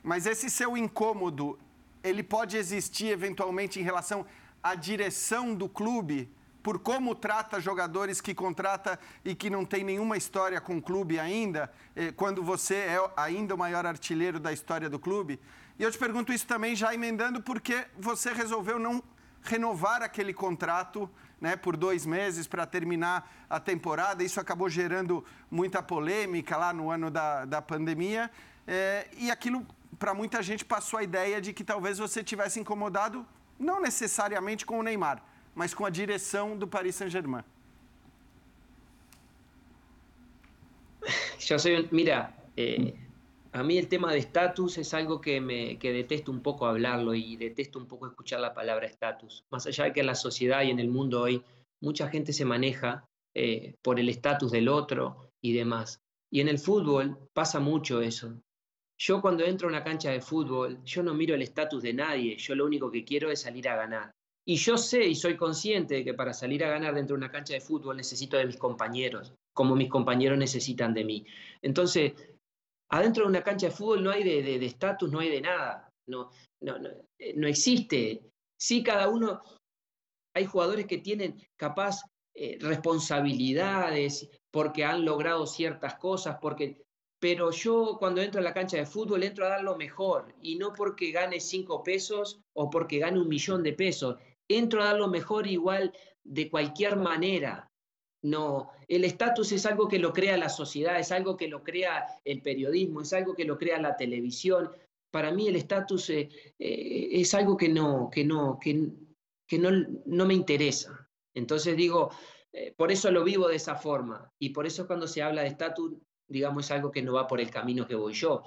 Speaker 3: Mas esse seu incômodo, ele pode existir eventualmente em relação à direção do clube por como trata jogadores que contrata e que não tem nenhuma história com o clube ainda, eh, quando você é ainda o maior artilheiro da história do clube. E eu te pergunto isso também já emendando porque você resolveu não renovar aquele contrato né, por dois meses para terminar a temporada. Isso acabou gerando muita polêmica lá no ano da, da pandemia. É, e aquilo, para muita gente, passou a ideia de que talvez você tivesse incomodado, não necessariamente com o Neymar, mas com a direção do Paris Saint-Germain.
Speaker 4: Yo soy, mira, eh, a mí el tema de estatus es algo que, me, que detesto un poco hablarlo y detesto un poco escuchar la palabra estatus. Más allá de que en la sociedad y en el mundo hoy mucha gente se maneja eh, por el estatus del otro y demás. Y en el fútbol pasa mucho eso. Yo cuando entro a una cancha de fútbol, yo no miro el estatus de nadie, yo lo único que quiero es salir a ganar. Y yo sé y soy consciente de que para salir a ganar dentro de una cancha de fútbol necesito de mis compañeros, como mis compañeros necesitan de mí. Entonces, adentro de una cancha de fútbol no hay de estatus, no hay de nada, no, no, no, eh, no, existe. Sí, cada uno, hay jugadores que tienen capaz eh, responsabilidades porque han logrado ciertas cosas, porque pero yo cuando entro a la cancha de fútbol entro a dar lo mejor y no porque gane cinco pesos o porque gane un millón de pesos, entro a dar lo mejor igual de cualquier manera. No, el estatus es algo que lo crea la sociedad, es algo que lo crea el periodismo, es algo que lo crea la televisión. Para mí el estatus eh, eh, es algo que no, que no, que, que no, no me interesa. Entonces digo, eh, por eso lo vivo de esa forma y por eso cuando se habla de estatus digamos, es algo que no va por el camino que voy yo.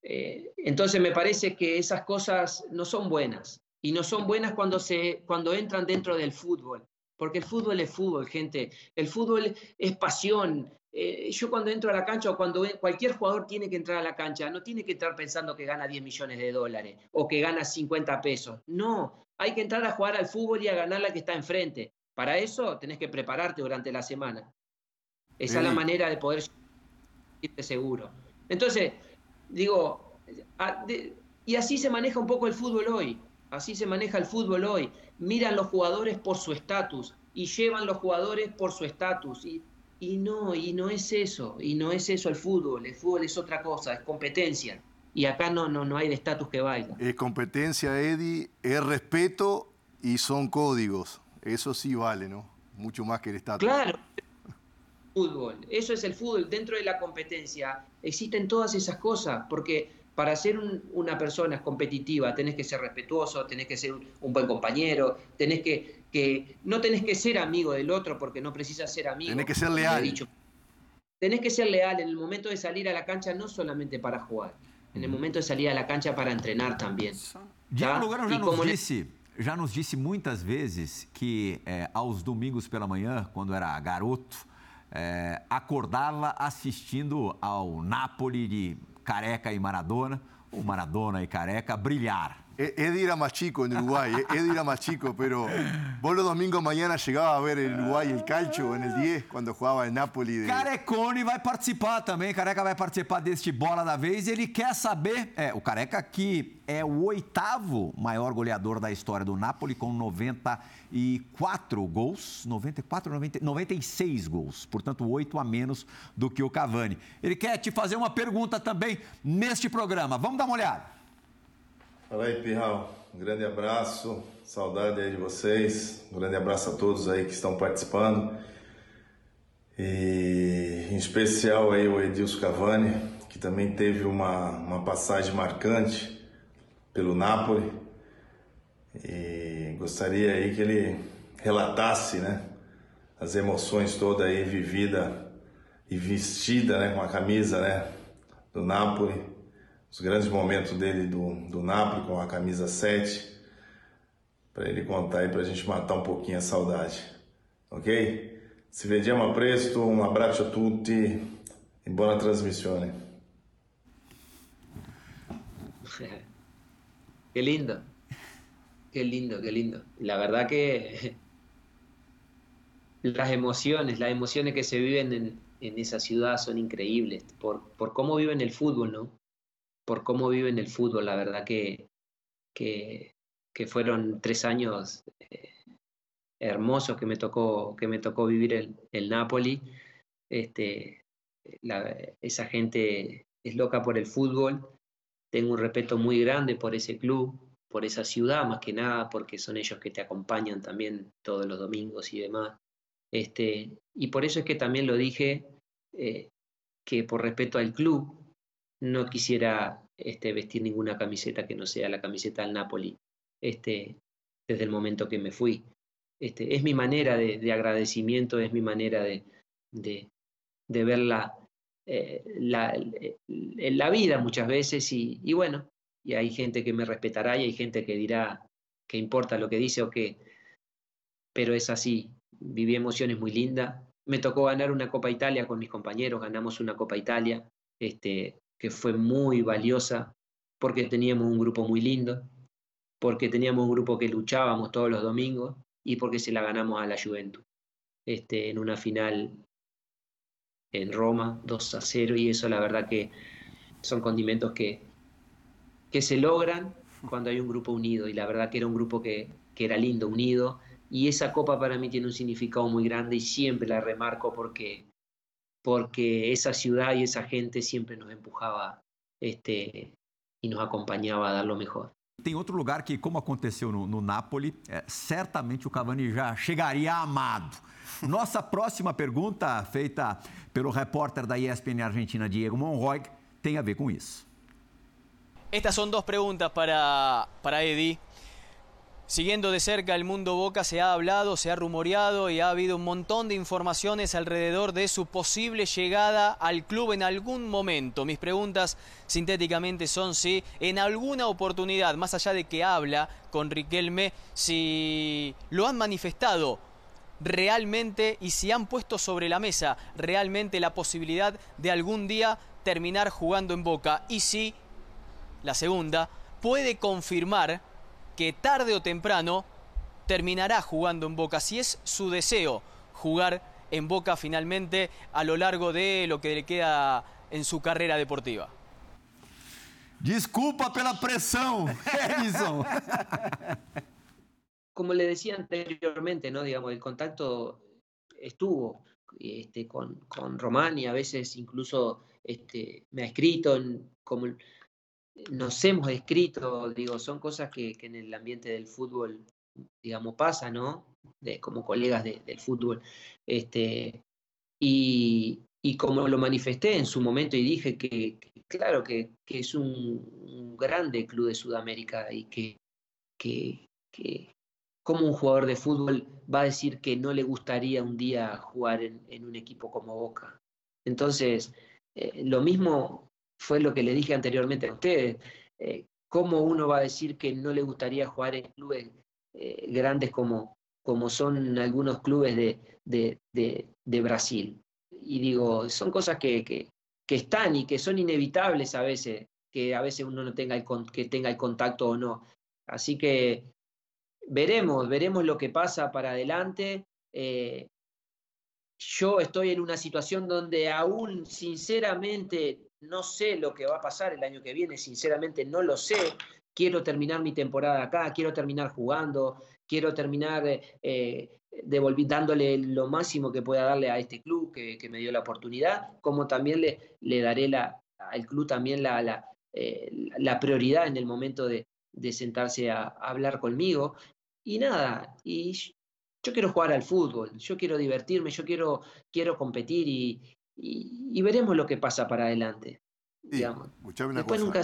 Speaker 4: Entonces me parece que esas cosas no son buenas y no son buenas cuando, se, cuando entran dentro del fútbol, porque el fútbol es fútbol, gente, el fútbol es pasión. Eh, yo cuando entro a la cancha o cuando cualquier jugador tiene que entrar a la cancha, no tiene que entrar pensando que gana 10 millones de dólares o que gana 50 pesos. No, hay que entrar a jugar al fútbol y a ganar la que está enfrente. Para eso tenés que prepararte durante la semana. Esa es la manera de poder seguro. Entonces, digo, y así se maneja un poco el fútbol hoy, así se maneja el fútbol hoy. Miran los jugadores por su estatus y llevan los jugadores por su estatus. Y, y no, y no es eso, y no es eso el fútbol, el fútbol es otra cosa, es competencia. Y acá no, no, no hay de estatus que valga.
Speaker 2: Es competencia, Eddie, es respeto y son códigos. Eso sí vale, ¿no? Mucho más que el estatus.
Speaker 4: Claro, fútbol. Eso es el fútbol. Dentro de la competencia existen todas esas cosas, porque para ser una persona competitiva tenés que ser respetuoso, tenés que ser un, buen compañero, tenés que, que, no tenés que ser amigo del otro porque no precisas ser amigo.
Speaker 2: Tenés que ser leal.
Speaker 4: Dicho. Tenés que ser leal en el momento de salir a la cancha, no solamente para jugar, en el momento de salir a la cancha para entrenar también.
Speaker 1: Diego Lugano já nos, disse, já nos disse muitas vezes que eh, aos domingos pela manhã, quando era garoto, é, acordava assistindo ao Napoli de Careca e Maradona, o Maradona e Careca brilhar
Speaker 2: Eddie era más chico en Uruguay, Eddie era más chico, pero vos los domingos mañana llegaba a ver el Uruguay el calcio en el 10 quando jogava em Napoli. De...
Speaker 1: Carecone vai participar também, Careca vai participar deste Bola da Vez ele quer saber, é, o Careca que é o oitavo maior goleador da história do Napoli com 94 gols, 94, 90, 96 gols, portanto oito a menos do que o Cavani. Ele quer te fazer uma pergunta também neste programa, vamos dar uma olhada.
Speaker 6: Fala aí, Pirral. Um grande abraço, saudade aí de vocês. Um grande abraço a todos aí que estão participando. E em especial aí o Edilson Cavani, que também teve uma, uma passagem marcante pelo Napoli. E gostaria aí que ele relatasse, né, as emoções todas aí vivida e vestida, né, com a camisa, né, do Napoli os grandes momentos dele do, do Napoli com a camisa 7, para ele contar aí para a gente matar um pouquinho a saudade. Ok? Se vediamo presto, um abraço a tutti e boa transmissão.
Speaker 4: Qué lindo, qué lindo, qué lindo. La verdad que las emociones, las emociones que se viven en, en esa ciudad son increíbles por, por cómo viven el fútbol, ¿no? Por cómo viven el fútbol. La verdad que, que, fueron tres años eh, hermosos que me tocó, que me tocó vivir el, el Napoli. Este, esa gente es loca por el fútbol. Tengo un respeto muy grande por ese club, por esa ciudad, más que nada, porque son ellos que te acompañan también todos los domingos y demás. Este, y por eso es que también lo dije, eh, que por respeto al club, no quisiera este, vestir ninguna camiseta que no sea la camiseta del Napoli este, desde el momento que me fui. Este, es mi manera de, agradecimiento, es mi manera de, de, ver la, eh, la, vida muchas veces y, bueno, y hay gente que me respetará y hay gente que dirá que importa lo que dice o que, pero es así, viví emociones muy lindas. Me tocó ganar una Copa Italia con mis compañeros, ganamos una Copa Italia, este, que fue muy valiosa porque teníamos un grupo muy lindo, porque teníamos un grupo que luchábamos todos los domingos y porque se la ganamos a la Juventus. Este, en una final en Roma, 2 a 0, y eso la verdad que son condimentos que, que se logran cuando hay un grupo unido, y la verdad que era un grupo que, que era lindo, unido, y esa copa para mí tiene un significado muy grande y siempre la remarco porque, porque esa ciudad y esa gente siempre nos empujaba este, e nos acompanhava a dar o melhor.
Speaker 1: Tem outro lugar que, como aconteceu no, no Napoli, é, certamente o Cavani já chegaria amado. Nossa próxima pergunta, feita pelo repórter da ESPN Argentina, Diego Monroy, tem a ver com isso.
Speaker 7: Estas são duas perguntas para, para Eddie. Siguiendo de cerca el mundo Boca se ha hablado, se ha rumoreado y ha habido un montón de informaciones alrededor de su posible llegada al club en algún momento. Mis preguntas sintéticamente son si en alguna oportunidad, más allá de que habla con Riquelme, si lo han manifestado realmente y si han puesto sobre la mesa realmente la posibilidad de algún día terminar jugando en Boca y si, la segunda, puede confirmar que tarde o temprano terminará jugando en Boca, si es su deseo jugar en Boca finalmente a lo largo de lo que le queda en su carrera deportiva.
Speaker 1: Disculpa pela presión, Edison.
Speaker 4: Como le decía anteriormente, ¿no? Digamos, el contacto estuvo este, con, con Román y a veces incluso este, me ha escrito en, como nos hemos escrito, digo, son cosas que, en el ambiente del fútbol, digamos, pasa, ¿no? De, como colegas del fútbol. Este, y, como lo manifesté en su momento y dije que, claro, que, es un, grande club de Sudamérica y que, que, como un jugador de fútbol va a decir que no le gustaría un día jugar en, un equipo como Boca. Entonces, eh, lo mismo fue lo que le dije anteriormente a ustedes. Eh, ¿Cómo uno va a decir que no le gustaría jugar en clubes eh, grandes como, como son algunos clubes de, de, Brasil? Y digo, son cosas que, que, están y que son inevitables a veces, que a veces uno no tenga el, que tenga el contacto o no. Así que veremos, veremos lo que pasa para adelante. Eh, yo estoy en una situación donde aún sinceramente no sé lo que va a pasar el año que viene, sinceramente no lo sé. Quiero terminar mi temporada acá, quiero terminar jugando, quiero terminar eh, dándole lo máximo que pueda darle a este club que, me dio la oportunidad, como también le, daré al club también eh, la prioridad en el momento de, sentarse a, hablar conmigo. Y nada, y yo quiero jugar al fútbol, yo quiero divertirme, yo quiero, quiero competir y, y, veremos lo que pasa para adelante.
Speaker 2: Después nunca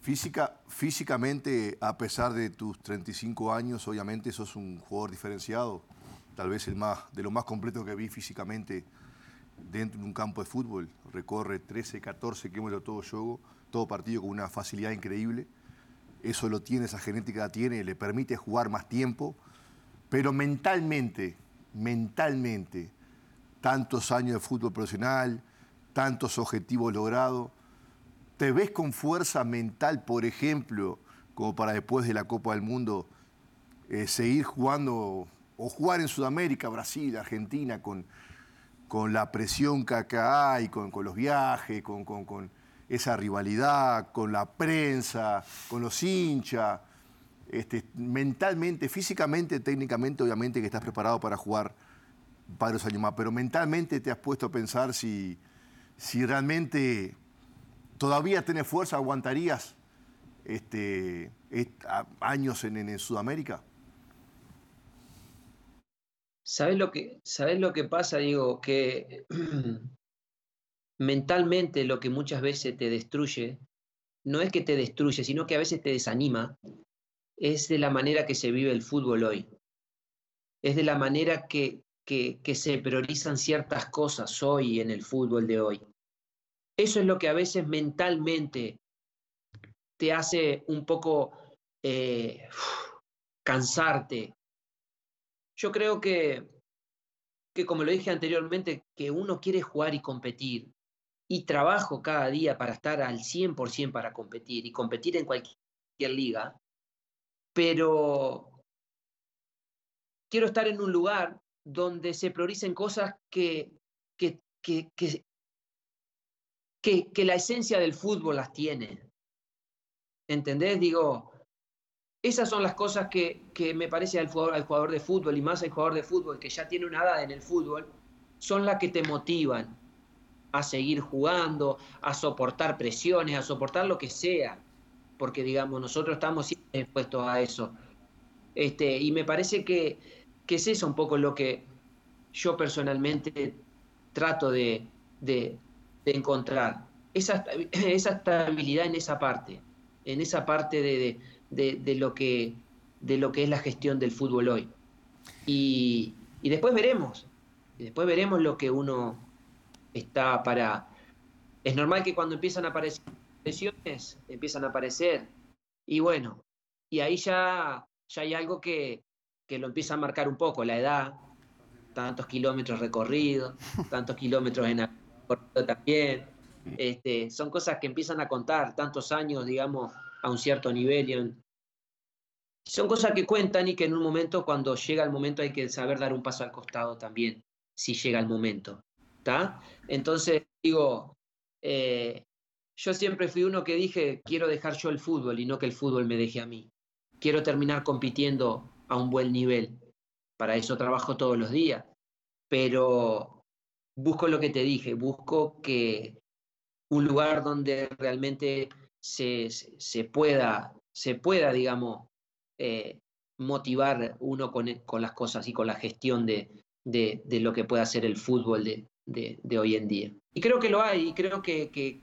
Speaker 2: Física, físicamente, a pesar de tus 35 años, obviamente sos un jugador diferenciado, tal vez el más, de lo más completo que vi físicamente dentro de un campo de fútbol. Recorre 13, 14 kilómetros todo juego, todo partido con una facilidad increíble. Eso lo tiene, esa genética la tiene, le permite jugar más tiempo, pero mentalmente, mentalmente, tantos años de fútbol profesional, tantos objetivos logrados. ¿Te ves con fuerza mental, por ejemplo, como para después de la Copa del Mundo eh, seguir jugando o jugar en Sudamérica, Brasil, Argentina, con, con la presión que acá hay, con, con los viajes, con, con, esa rivalidad, con la prensa, con los hinchas? Este, mentalmente, físicamente, técnicamente, obviamente que estás preparado para jugar varios años más, pero mentalmente te has puesto a pensar si, si realmente todavía tenés fuerza, aguantarías este, años en, en, Sudamérica.
Speaker 4: ¿Sabes lo, que, ¿Sabes lo que pasa? Digo, que mentalmente lo que muchas veces te destruye, no es que te destruye, sino que a veces te desanima, es de la manera que se vive el fútbol hoy. Es de la manera que que, se priorizan ciertas cosas hoy en el fútbol de hoy. Eso es lo que a veces mentalmente te hace un poco eh, cansarte. Yo creo que, que, como lo dije anteriormente, que uno quiere jugar y competir. Y trabajo cada día para estar al 100% para competir y competir en cualquier liga. Pero quiero estar en un lugar donde se prioricen cosas que, que, que, que, la esencia del fútbol las tiene. ¿Entendés? Digo, esas son las cosas que, que me parece al jugador, al jugador de fútbol y más al jugador de fútbol que ya tiene una edad en el fútbol, son las que te motivan a seguir jugando, a soportar presiones, a soportar lo que sea, porque digamos, nosotros estamos siempre expuestos a eso. Este, y me parece que, que es eso un poco lo que yo personalmente trato de, de, encontrar, esa, esa estabilidad en esa parte en esa parte de, de, de, lo que, de lo que es la gestión del fútbol hoy. Y, y después veremos, y después veremos lo que uno está para... Es normal que cuando empiezan a aparecer lesiones, empiezan a aparecer, y bueno, y ahí ya, ya hay algo que, que lo empieza a marcar un poco, la edad, tantos kilómetros recorridos, tantos kilómetros en también, este, son cosas que empiezan a contar tantos años, digamos, a un cierto nivel. Y en... Son cosas que cuentan y que en un momento, cuando llega el momento, hay que saber dar un paso al costado también, si llega el momento. ¿Está? Entonces, digo, eh, yo siempre fui uno que dije, quiero dejar yo el fútbol y no que el fútbol me deje a mí. Quiero terminar compitiendo a un buen nivel. Para eso trabajo todos los días. Pero busco lo que te dije, busco que un lugar donde realmente se, se pueda, se pueda, digamos, eh, motivar uno con, con, las cosas y con la gestión de, de, lo que puede hacer el fútbol de, de, de, hoy en día. Y creo que lo hay, y creo que, que,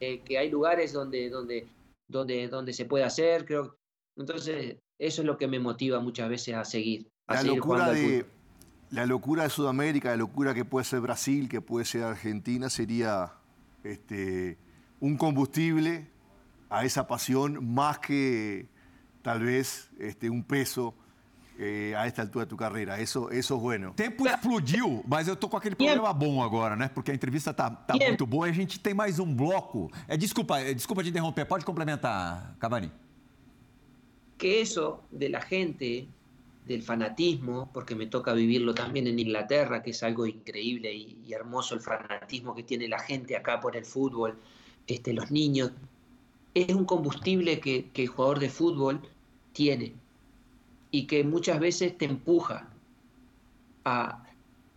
Speaker 4: eh, que hay lugares donde, donde, donde, donde se puede hacer, creo. Entonces, eso es lo que me motiva muchas veces a seguir. A
Speaker 2: la,
Speaker 4: seguir
Speaker 2: locura de, la locura de Sudamérica, la locura que puede ser Brasil, que puede ser Argentina, sería este, un combustible a esa pasión más que tal vez este, um peso eh, a esta altura da tua carreira. Isso, isso é bueno.
Speaker 1: Tempo explodiu, mas eu tô com aquele problema bom agora, né? Porque a entrevista tá, tá muito boa e a gente tem mais um bloco. É, desculpa, desculpa te interromper, pode complementar, Cavani.
Speaker 4: Que eso de la gente, del fanatismo, porque me toca vivirlo también en Inglaterra, que es algo increíble y, hermoso el fanatismo que tiene la gente acá por el fútbol, este, los niños, es un combustible que, que, el jugador de fútbol tiene y que muchas veces te empuja a,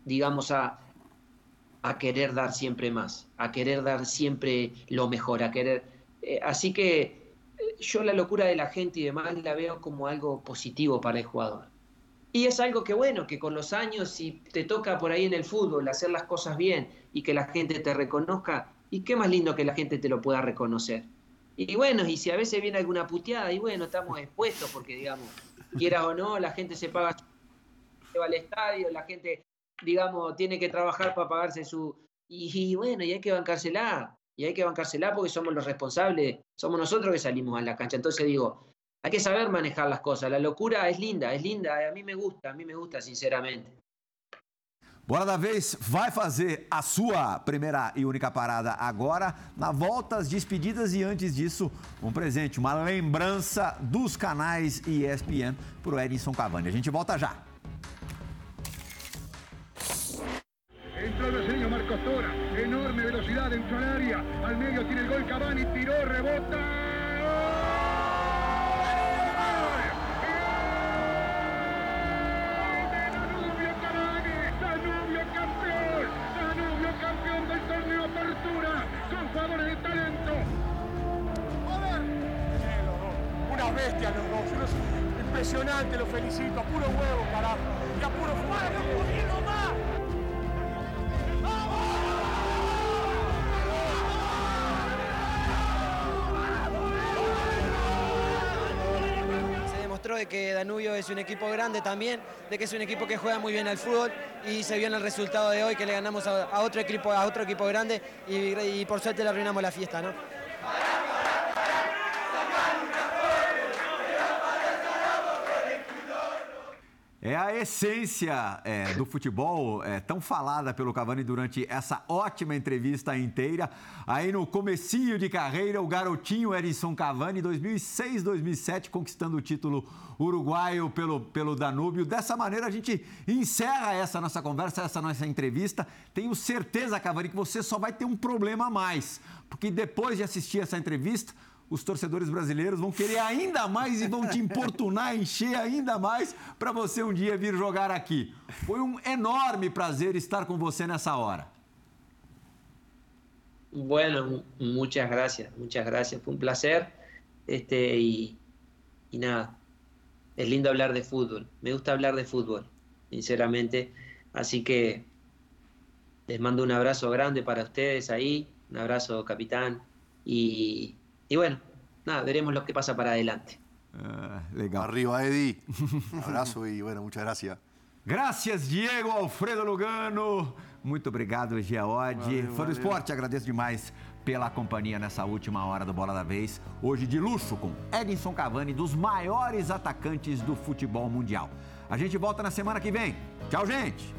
Speaker 4: digamos, a, a querer dar siempre más, a querer dar siempre lo mejor, a querer... Eh, así que yo la locura de la gente y demás la veo como algo positivo para el jugador. Y es algo que bueno, que con los años, si te toca por ahí en el fútbol hacer las cosas bien y que la gente te reconozca, y qué más lindo que la gente te lo pueda reconocer. Y bueno, y si a veces viene alguna puteada, y bueno, estamos expuestos porque, digamos, quieras o no, la gente se paga, se va al estadio, la gente, digamos, tiene que trabajar para pagarse su... Y, bueno, y hay que bancársela, y hay que bancársela porque somos los responsables, somos nosotros que salimos a la cancha. Entonces digo, hay que saber manejar las cosas. La locura es linda, es linda, a mí me gusta, a mí me gusta, sinceramente.
Speaker 1: Bola da Vez vai fazer a sua primeira e única parada agora. Na volta, as despedidas e antes disso, um presente, uma lembrança dos canais ESPN para o Edinson Cavani. A gente volta já.
Speaker 8: Dentro del área, al medio tiene el gol Cavani, tiró, rebota. jugadores de talento.
Speaker 9: Bestia los dos, unos impresionante, lo felicito, a puro huevo, carajo. Y a puro fuego,
Speaker 10: de que Danubio es un equipo grande también, de que es un equipo que juega muy bien al fútbol y se vio en el resultado de hoy que le ganamos a, otro equipo a otro equipo grande y, y por suerte le arruinamos la fiesta, ¿no?
Speaker 1: É a essência é, do futebol, é, tão falada pelo Cavani durante essa ótima entrevista inteira. Aí no comecinho de carreira, o garotinho Edson Cavani, 2006, 2007, conquistando o título uruguaio pelo, pelo Danúbio. Dessa maneira, a gente encerra essa nossa conversa, essa nossa entrevista. Tenho certeza, Cavani, que você só vai ter um problema a mais, porque depois de assistir essa entrevista os torcedores brasileiros vão querer ainda mais e vão te importunar, encher ainda mais para você um dia vir jogar aqui. Foi um enorme prazer estar com você nessa hora.
Speaker 4: Bueno, muchas gracias, muchas gracias. Fue un placer. Este, y, y nada, es lindo hablar de fútbol. Me gusta hablar de fútbol, sinceramente. Así que les mando un abrazo grande para ustedes ahí. Un abrazo, capitán. Y, y bueno, nada, veremos lo que pasa para adelante.
Speaker 2: Ah, legal. Arriba, Eddie. abraço e, bueno, muchas gracias.
Speaker 1: Graças, Diego Alfredo Lugano. Muito obrigado, Geode. Fã do esporte, agradeço demais pela companhia nessa última hora do Bola da Vez. Hoje de luxo com Edinson Cavani, dos maiores atacantes do futebol mundial. A gente volta na semana que vem. Tchau, gente!